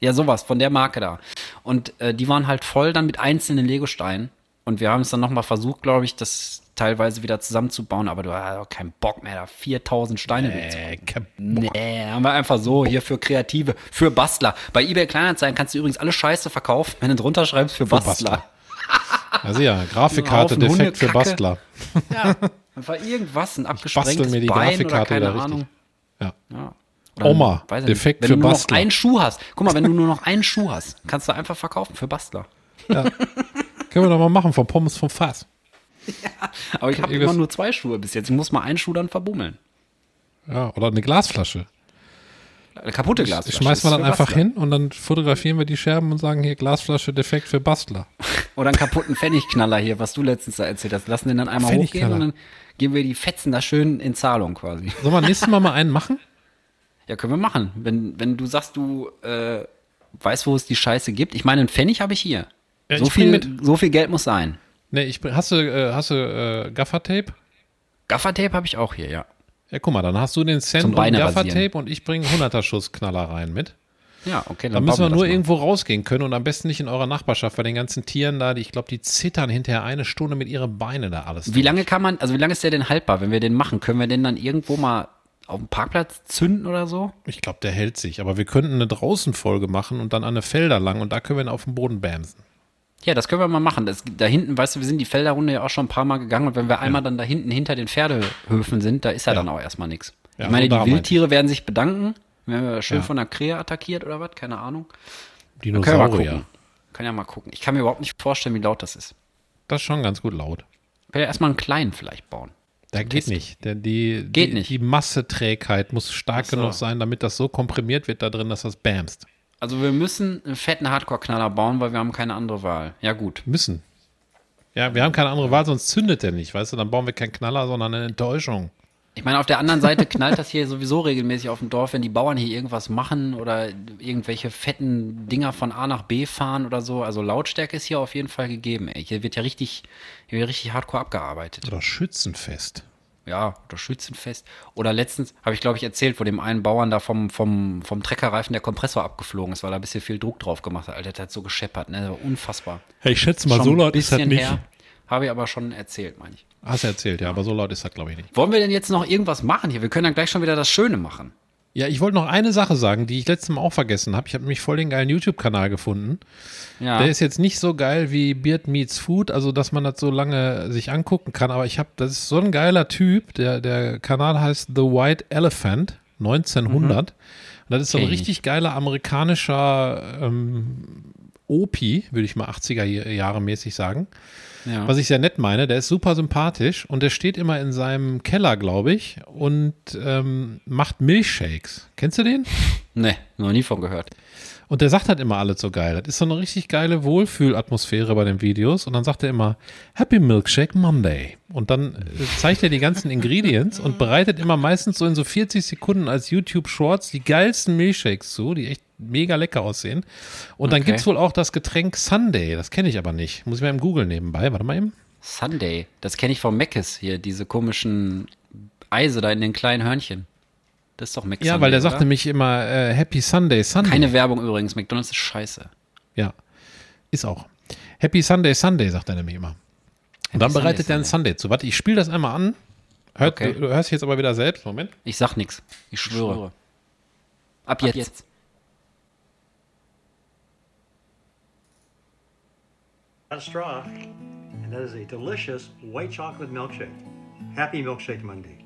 Ja, sowas, von der Marke da. Und äh, die waren halt voll dann mit einzelnen Legosteinen. Und wir haben es dann nochmal versucht, glaube ich, das teilweise wieder zusammenzubauen, aber du hast auch keinen Bock mehr, da 4000 Steine äh, kein Nee, haben wir einfach so hier für Kreative, für Bastler. Bei eBay Kleinanzeigen kannst du übrigens alle Scheiße verkaufen, wenn du drunter schreibst für Bastler. Also ja, Grafikkarte defekt für. Bastler. Ja, *laughs* einfach irgendwas, ein abgesprengtes mir die Bein oder Grafikkarte keine. Ahnung. Ja. Ja. Oder Oma, weiß defekt wenn für du nur Bastler. noch einen Schuh hast. Guck mal, wenn du nur noch einen Schuh hast, kannst du einfach verkaufen für Bastler. Können wir doch mal machen, vom Pommes vom Fass. Aber ich habe immer nur zwei Schuhe bis jetzt. Ich muss mal einen Schuh dann verbummeln. Ja, oder eine Glasflasche. Kaputte Glasflasche. Schmeißen wir dann einfach Bastler. hin und dann fotografieren wir die Scherben und sagen hier Glasflasche defekt für Bastler. *laughs* Oder einen kaputten Pfennigknaller hier, was du letztens da erzählt hast. Lassen den dann einmal hochgehen und dann geben wir die Fetzen da schön in Zahlung quasi. Sollen wir nächstes Mal mal einen machen? *laughs* Ja, können wir machen. Wenn, wenn du sagst, du äh, weißt, wo es die Scheiße gibt. Ich meine, einen Pfennig habe ich hier. Ja, so, ich viel, so viel Geld muss sein. Nee, ich, hast du, äh, hast du äh, Gaffertape? Gaffertape habe ich auch hier, ja. Ja, guck mal, dann hast du den Cent Beine Gaffertape und ich bringe 100er Schuss Knaller rein mit. Ja, okay. Dann müssen wir nur mal. irgendwo rausgehen können und am besten nicht in eurer Nachbarschaft, weil den ganzen Tieren da, die, ich glaube, die zittern hinterher eine Stunde mit ihren Beinen da alles. Wie lange kann man, also wie lange ist der denn haltbar, wenn wir den machen? Können wir den dann irgendwo mal auf dem Parkplatz zünden oder so? Ich glaube, der hält sich. Aber wir könnten eine Draußenfolge machen und dann an eine Felder lang und da können wir ihn auf den Boden bamsen. Ja, das können wir mal machen. Das, da hinten, weißt du, wir sind die Felderrunde ja auch schon ein paar Mal gegangen und wenn wir einmal dann da hinten hinter den Pferdehöfen sind, da ist ja, Ja. dann auch erstmal nichts. Ja, ich meine, die Wildtiere werden sich bedanken, wenn wir schön von der Krähe attackiert oder was, keine Ahnung. Können wir mal Dinosaurier. gucken. Können ja mal gucken. Ich kann mir überhaupt nicht vorstellen, wie laut das ist. Das ist schon ganz gut laut. Ich will ja erstmal einen kleinen vielleicht bauen. Da geht nicht. Der, die, Geht die, nicht. Die Masseträgheit muss stark so. genug sein, damit das so komprimiert wird da drin, dass das bamst. Also wir müssen einen fetten Hardcore-Knaller bauen, weil wir haben keine andere Wahl. Ja gut. Müssen. Ja, wir haben keine andere Wahl, sonst zündet der nicht, weißt du? Dann bauen wir keinen Knaller, sondern eine Enttäuschung. Ich meine, auf der anderen Seite knallt das hier sowieso regelmäßig auf dem Dorf, wenn die Bauern hier irgendwas machen oder irgendwelche fetten Dinger von A nach B fahren oder so. Also Lautstärke ist hier auf jeden Fall gegeben. Ey. Hier wird ja richtig, hier wird richtig hardcore abgearbeitet. Oder Schützenfest. Ja, oder Schützenfest. Oder letztens habe ich, glaube ich, erzählt, wo dem einen Bauern da vom, vom, vom Treckerreifen der Kompressor abgeflogen ist, weil er ein bisschen viel Druck drauf gemacht hat. Alter, der hat so gescheppert, ne? Das war unfassbar. Hey, ich schätze Schon ein bisschen her. Habe ich aber schon erzählt, meine ich. Hast du erzählt, ja, aber so laut ist das, glaube ich, nicht. Wollen wir denn jetzt noch irgendwas machen hier? Wir können dann gleich schon wieder das Schöne machen. Ja, ich wollte noch eine Sache sagen, die ich letztes Mal auch vergessen habe. Ich habe nämlich voll den geilen YouTube-Kanal gefunden. Ja. Der ist jetzt nicht so geil wie Beard Meets Food, also dass man das so lange sich angucken kann, aber ich habe, das ist so ein geiler Typ. Der, der Kanal heißt The White Elephant 1900. Und das ist so ein richtig geiler amerikanischer ähm, Opi, würde ich mal 80er Jahre mäßig sagen. ja. Was ich sehr nett meine, der ist super sympathisch und der steht immer in seinem Keller, glaube ich, und ähm, macht Milchshakes. Kennst du den? *laughs* Ne, noch nie von gehört. Und der sagt halt immer alles so geil. Das ist so eine richtig geile Wohlfühlatmosphäre bei den Videos. Und dann sagt er immer Happy Milkshake Monday. Und dann äh, zeigt er die ganzen Ingredients und bereitet immer meistens so in so 40 Sekunden als YouTube Shorts die geilsten Milchshakes zu, die echt mega lecker aussehen. Und dann Okay. gibt's wohl auch das Getränk Sunday. Das kenne ich aber nicht. Muss ich mal im Google nebenbei. Warte mal eben. Sunday, das kenne ich von Meckes hier, diese komischen Eise da in den kleinen Hörnchen. Das ist doch Mac Ja, weil der sagt oder? nämlich immer äh, Happy Sunday Sunday. Keine Werbung übrigens, McDonalds ist scheiße. Ja, ist auch. Happy Sunday Sunday, sagt er nämlich immer. Und dann Sunday, bereitet er einen Sunday zu. Warte, ich spiele das einmal an. Hört, Okay. du, du hörst dich jetzt aber wieder selbst. Moment. Ich sag nix. Ich schwöre. Ab, jetzt. Straw, and that is a delicious white chocolate milkshake. Happy Milkshake Monday.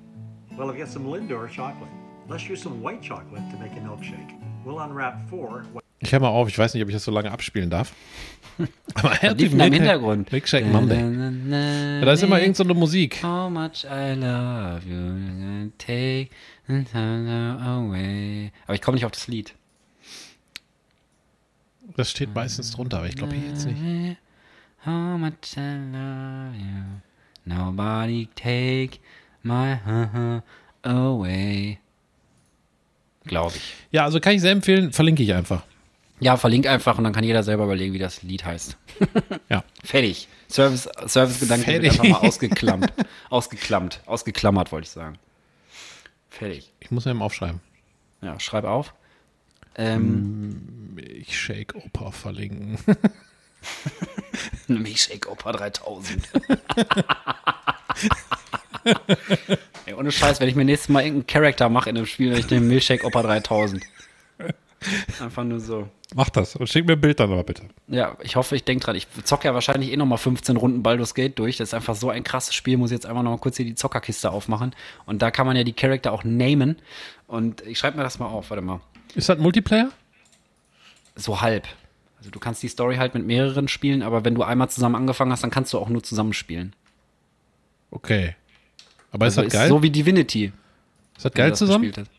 Well, I've got some Lindor chocolate. Let's use some white chocolate to make a milkshake. We'll unwrap four. Ich höre mal auf. Ich weiß nicht, ob ich das so lange abspielen darf. *laughs* aber Die Happy im Hintergrund. Milkshake Monday. Ja, da ist immer irgend so eine Musik. How much I love you, take away. Aber ich komme nicht auf das Lied. Das steht meistens drunter, aber ich glaube hier jetzt nicht. How much I love you. Nobody take my *laughs* away. Glaube ich. Ja, also kann ich sehr empfehlen. Verlinke ich einfach. Ja, verlink einfach und dann kann jeder selber überlegen, wie das Lied heißt. *laughs* Ja. Fertig. Service, Service-Gedanke wird Fertig. einfach mal ausgeklammt. ausgeklammt. Ausgeklammert, wollte ich sagen. Fertig. Ich muss mir eben aufschreiben. Ja, schreib auf. Ähm, Milkshake Opa verlinken. *laughs* Milkshake Opa 3000. *laughs* Ey, ohne Scheiß, wenn ich mir nächstes Mal irgendeinen Charakter mache in einem Spiel, dann ich nehme Milkshake Opa 3000. Einfach nur so. Mach das und schick mir ein Bild dann aber bitte. Ja, ich hoffe, ich denke dran. Ich zocke ja wahrscheinlich eh noch mal 15 Runden Baldur's Gate durch. Das ist einfach so ein krasses Spiel. Muss jetzt einfach noch mal kurz hier die Zockerkiste aufmachen. Und da kann man ja die Charakter auch namen. Und ich schreibe mir das mal auf. Warte mal. Ist das ein Multiplayer? So halb. Also du kannst die Story halt mit mehreren spielen, aber wenn du einmal zusammen angefangen hast, dann kannst du auch nur zusammen spielen. Okay. Aber Also ist das geil? so wie Divinity. ist das geil das zusammen? hast.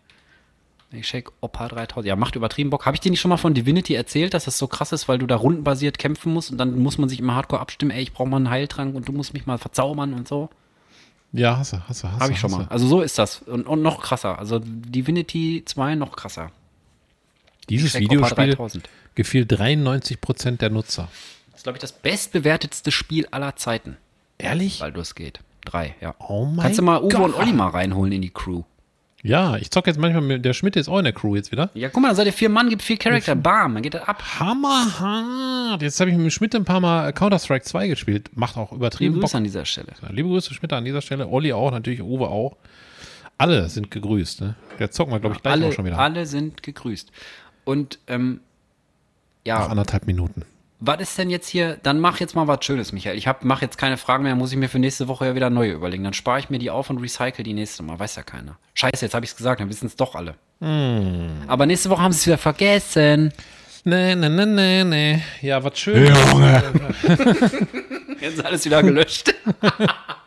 Milkshake Opa 3000. Ja, macht übertrieben Bock. Habe ich dir nicht schon mal von Divinity erzählt, dass das so krass ist, weil du da rundenbasiert kämpfen musst und dann muss man sich immer hardcore abstimmen, ey, ich brauche mal einen Heiltrank und du musst mich mal verzaubern und so. Ja, hast du, hast du, hast Habe ich schon mal. Also so ist das. Und, und noch krasser. Also Divinity 2 noch krasser. Dieses Videospiel 3000. gefiel 93% der Nutzer. Das ist, glaube ich, das bestbewertetste Spiel aller Zeiten, Ehrlich? weil du es geht. Drei, ja. Oh mein Kannst du mal Uwe und Gott. Olli mal reinholen in die Crew. Ja, ich zocke jetzt manchmal mit, der Schmidt ist auch in der Crew jetzt wieder. Ja, guck mal, da seid ihr vier Mann, gibt vier Charakter. Bam, dann geht das ab. Hammerhart. Jetzt habe ich mit Schmidt ein paar Mal Counter-Strike 2 gespielt. Macht auch Liebe übertrieben Bock. Grüße an dieser Stelle. Liebe Grüße Schmidt an dieser Stelle. Olli auch, natürlich Uwe auch. Alle sind gegrüßt. Ne? Der zocken wir, glaube ich, gleich Alle, auch schon wieder. alle sind gegrüßt. Und ähm, ja, Nach anderthalb Minuten. was ist denn jetzt hier? Dann mach jetzt mal was Schönes, Michael. Ich hab, mach jetzt keine Fragen mehr, muss ich mir für nächste Woche ja wieder neue überlegen. Dann spare ich mir die auf und recycle die nächste Mal. Weiß ja keiner. Scheiße, jetzt habe ich es gesagt, dann wissen es doch alle. Hm. Aber nächste Woche haben sie es wieder vergessen. Nee, nee, nee, nee, nee. Ja, was schön. *laughs* Jetzt ist alles wieder gelöscht. *laughs*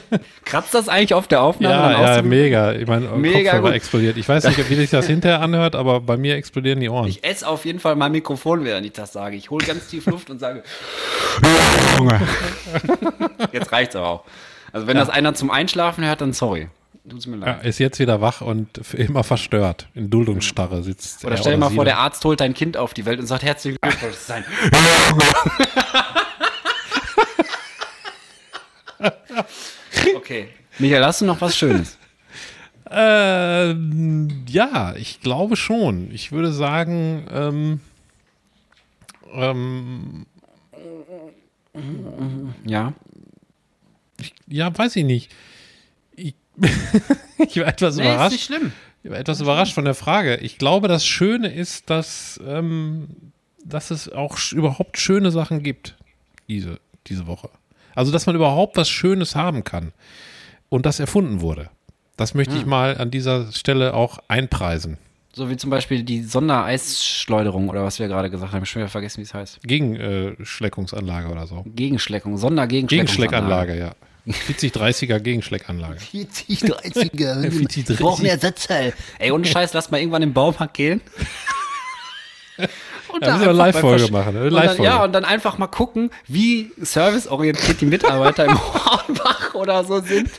*laughs* Kratzt das eigentlich auf der Aufnahme? dann Ja, auch ja, mega. Ich meine, Mega Kopfhörer gut. explodiert. Ich weiß nicht, *laughs* wie sich das hinterher anhört, aber bei mir explodieren die Ohren. Ich esse auf jeden Fall mein Mikrofon, während ich das sage. Ich hole ganz tief Luft und sage, *laughs* jetzt reicht's aber auch. Also wenn das einer zum Einschlafen hört, dann sorry. Tut's mir Ja, leid. ist jetzt wieder wach und immer verstört. In Duldungsstarre sitzt Oder er stell dir mal vor, der Arzt holt dein Kind auf die Welt und sagt herzlichen Glückwunsch. Sein. *laughs* okay. Michael, hast du noch was Schönes? Ähm, ja, ich glaube schon. Ich würde sagen, ähm, ähm, Ja. ja, weiß ich nicht. Ich, *laughs* ich war etwas Nee, ist überrascht. nicht schlimm. Ich war etwas überrascht von der Frage. Ich glaube, das Schöne ist, dass, ähm, dass es auch sch überhaupt schöne Sachen gibt, diese, diese Woche. Also, dass man überhaupt was Schönes haben kann und das erfunden wurde. Das möchte Hm. ich mal an dieser Stelle auch einpreisen. So wie zum Beispiel die Sondereisschleuderung oder was wir gerade gesagt haben. Ich habe schon wieder vergessen, wie es heißt. Gegenschleckungsanlage oder so. Gegenschleckung, Sondergegenschleckungsanlage. Gegenschleckanlage, ja. *laughs* 40-30er Gegenschleckanlage. 40, 30er. 40, Wir brauchen Ersatzteil. Ey, ohne Scheiß, lass mal irgendwann im Baumarkt gehen. *laughs* Und da müssen wir Live-Folge machen, eine Und dann, Live-Folge. ja, und dann einfach mal gucken, wie serviceorientiert die Mitarbeiter im *laughs* Hornbach oder so sind.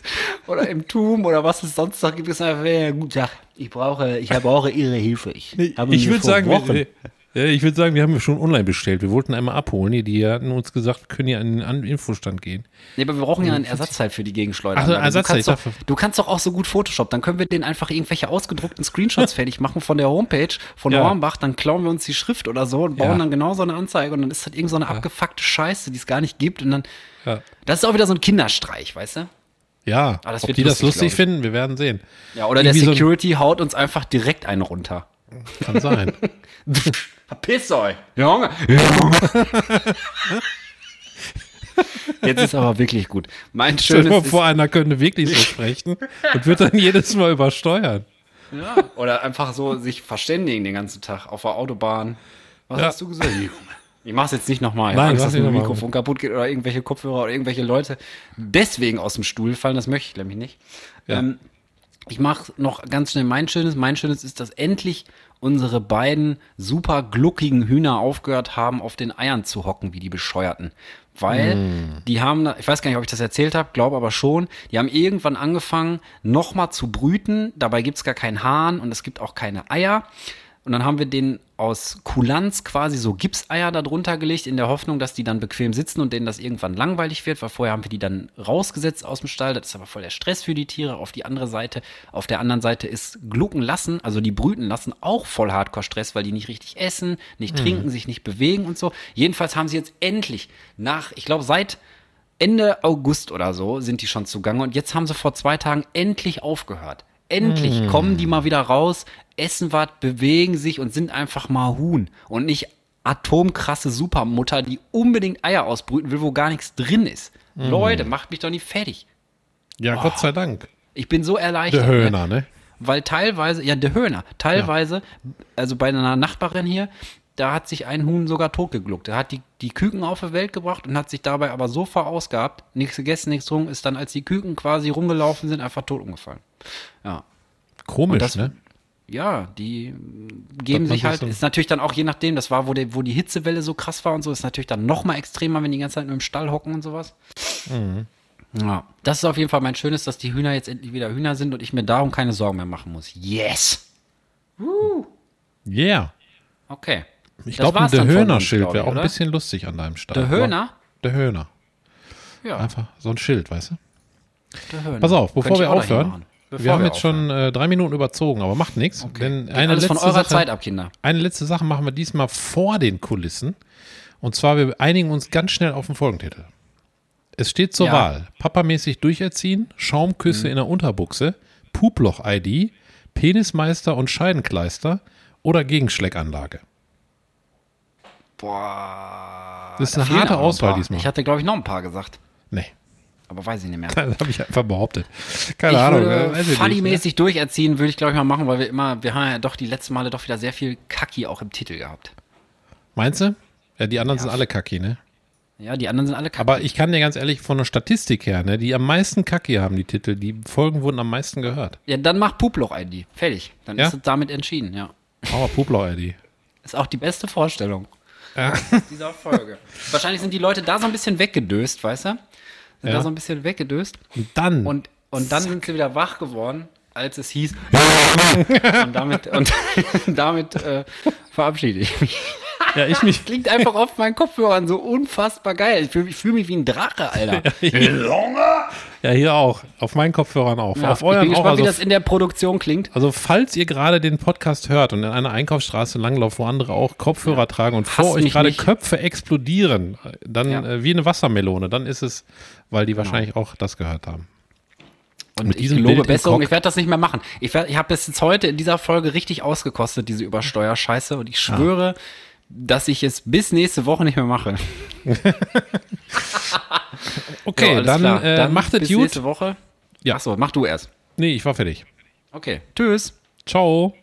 Oder im TUM oder was es sonst noch gibt. Es einfach, ja, guten Tag, ich brauche, ich brauche Ihre Hilfe. Ich, Ich würde sagen, Wochen- wir, ich würde sagen, wir haben schon online bestellt. Wir wollten einmal abholen. Die, die hatten uns gesagt, wir können ja an den An- Infostand gehen. Nee, aber wir brauchen ja einen Ersatzteil für die Gegenschleuder. Ach so, Ersatzteil, Du, kannst doch, du kannst doch auch so gut Photoshop. Dann können wir den einfach irgendwelche ausgedruckten Screenshots *laughs* fertig machen von der Homepage von Ja. Hornbach. Dann klauen wir uns die Schrift oder so und bauen Ja. dann genau so eine Anzeige. Und dann ist das irgend so eine abgefuckte Scheiße, die es gar nicht gibt. Und dann, Ja. das ist auch wieder so ein Kinderstreich, weißt du? Ja, Ah, das ob wird die das lustig, lustig glaub ich. finden, wir werden sehen. Ja, oder der Irgendwie so ein- Security haut uns einfach direkt einen runter. Kann sein. *laughs* *laughs* Verpiss euch. Junge. *laughs* Jetzt ist aber wirklich gut. Mein Stell dir schönes ist, vor, einer könnte wirklich so sprechen und wird dann jedes Mal übersteuern. Ja, oder einfach so sich verständigen den ganzen Tag auf der Autobahn. Was Ja. hast du gesagt? Junge. Ich mach's jetzt nicht nochmal. Ich Nein, Angst, dass nicht ein noch mal. Mikrofon kaputt geht oder irgendwelche Kopfhörer oder irgendwelche Leute deswegen aus dem Stuhl fallen. Das möchte ich nämlich nicht. Ja. Ähm, ich mache noch ganz schnell mein Schönes. Mein Schönes ist, dass endlich unsere beiden super gluckigen Hühner aufgehört haben, auf den Eiern zu hocken, wie die Bescheuerten. Weil die haben, ich weiß gar nicht, ob ich das erzählt habe, glaube aber schon, die haben irgendwann angefangen, nochmal zu brüten. Dabei gibt's gar keinen Hahn und es gibt auch keine Eier. Und dann haben wir den aus Kulanz quasi so Gipseier da drunter gelegt, in der Hoffnung, dass die dann bequem sitzen und denen das irgendwann langweilig wird, weil vorher haben wir die dann rausgesetzt aus dem Stall. Das ist aber voll der Stress für die Tiere. Auf die andere Seite, auf der anderen Seite ist Glucken lassen, also die brüten lassen, auch voll Hardcore-Stress, weil die nicht richtig essen, nicht trinken, sich nicht bewegen und so. Jedenfalls haben sie jetzt endlich nach, ich glaube, seit Ende August oder so sind die schon zugange und jetzt haben sie vor zwei Tagen endlich aufgehört. Endlich kommen die mal wieder raus, essen was, bewegen sich und sind einfach mal Huhn und nicht atomkrasse Supermutter, die unbedingt Eier ausbrüten will, wo gar nichts drin ist. Leute, macht mich doch nicht fertig. Ja, Gott sei Dank. Ich bin so erleichtert. Der Höhner, ne? Weil teilweise, ja, der Höhner, teilweise, also bei einer Nachbarin hier, da hat sich ein Huhn sogar totgegluckt. Er hat die, die Küken auf die Welt gebracht und hat sich dabei aber so verausgabt, nichts gegessen, nichts getrunken, ist dann, als die Küken quasi rumgelaufen sind, einfach tot umgefallen. Ja. Komisch, das- ne? Ja, die mm, geben sich halt, ist natürlich dann auch je nachdem, das war, wo, der, wo die Hitzewelle so krass war und so, ist natürlich dann noch mal extremer, wenn die ganze Zeit nur im Stall hocken und sowas. Mhm. Ja, das ist auf jeden Fall mein Schönes, dass die Hühner jetzt endlich wieder Hühner sind und ich mir darum keine Sorgen mehr machen muss. Yes! Yeah. Okay. Ich glaube, ein Der Höhner-Schild wäre auch ein bisschen lustig an deinem Stall. Der Höhner? Der Höhner. Ja, Einfach so ein Schild, weißt du? der Höhner. Pass auf, bevor wir aufhören. Bevor wir haben wir jetzt schon äh, drei Minuten überzogen, aber macht nichts. Denn Geht eine alles letzte, von eurer Sache, Zeit ab, Kinder. eine letzte Sache machen wir diesmal vor den Kulissen. Und zwar, wir einigen uns ganz schnell auf den Folgentitel. Es steht zur Ja. Wahl: Papamäßig durcherziehen, Schaumküsse in der Unterbuchse, Puploch-ID, Penismeister und Scheidenkleister oder Gegenschleckanlage. Boah. Das ist da eine harte ein Auswahl diesmal. Ich hatte, glaube ich, noch ein paar gesagt. Nee, Aber weiß ich nicht mehr. *laughs* das habe ich einfach behauptet. Keine ich Ahnung. nicht, ne? funny-mäßig durcherziehen, würde ich, glaube ich, mal machen, weil wir immer, wir haben ja doch die letzten Male doch wieder sehr viel Kacki auch im Titel gehabt. Meinst du? Ja, die anderen sind alle kacki, ne? Ja, die anderen sind alle kacke. Aber ich kann dir ganz ehrlich von der Statistik her, ne, die am meisten Kacke haben die Titel, die Folgen wurden am meisten gehört. ja, dann mach Puploch-ID. Fertig. Dann Ja? ist es damit entschieden, ja. Aber Eddie. *laughs* Ist auch die beste Vorstellung Ja. dieser Folge. *laughs* Wahrscheinlich sind die Leute da so ein bisschen weggedöst, weißt du? Sind Ja. da so ein bisschen weggedöst. Und dann, Und, und dann sind sie wieder wach geworden, als es hieß. *laughs* und damit, und *laughs* damit äh, verabschiede ich mich. Ja, ich mich, *laughs* Klingt einfach auf meinen Kopfhörern so unfassbar geil. Ich fühle ich fühl mich wie ein Drache, Alter. *laughs* ja, hier auch, auf meinen Kopfhörern auch, Ja, auf ich euren bin gespannt, auch. wie Also, das in der Produktion klingt. also, falls ihr gerade den Podcast hört und in einer Einkaufsstraße langlauft, wo andere auch Kopfhörer tragen und vor Hasst euch gerade. Köpfe explodieren, dann Ja. äh, wie eine Wassermelone, dann ist es, weil die wahrscheinlich auch das gehört haben. Und Mit ich Bild im Besserung, ich werde das nicht mehr machen. Ich, werd- ich habe das jetzt heute in dieser Folge richtig ausgekostet, diese Übersteuerscheiße. Und ich schwöre, dass ich es bis nächste Woche nicht mehr mache. *laughs* Okay, alles dann, äh, macht es gut. nächste Woche. Ja. Achso, mach du erst. Nee, ich war fertig. Okay. Tschüss. Ciao.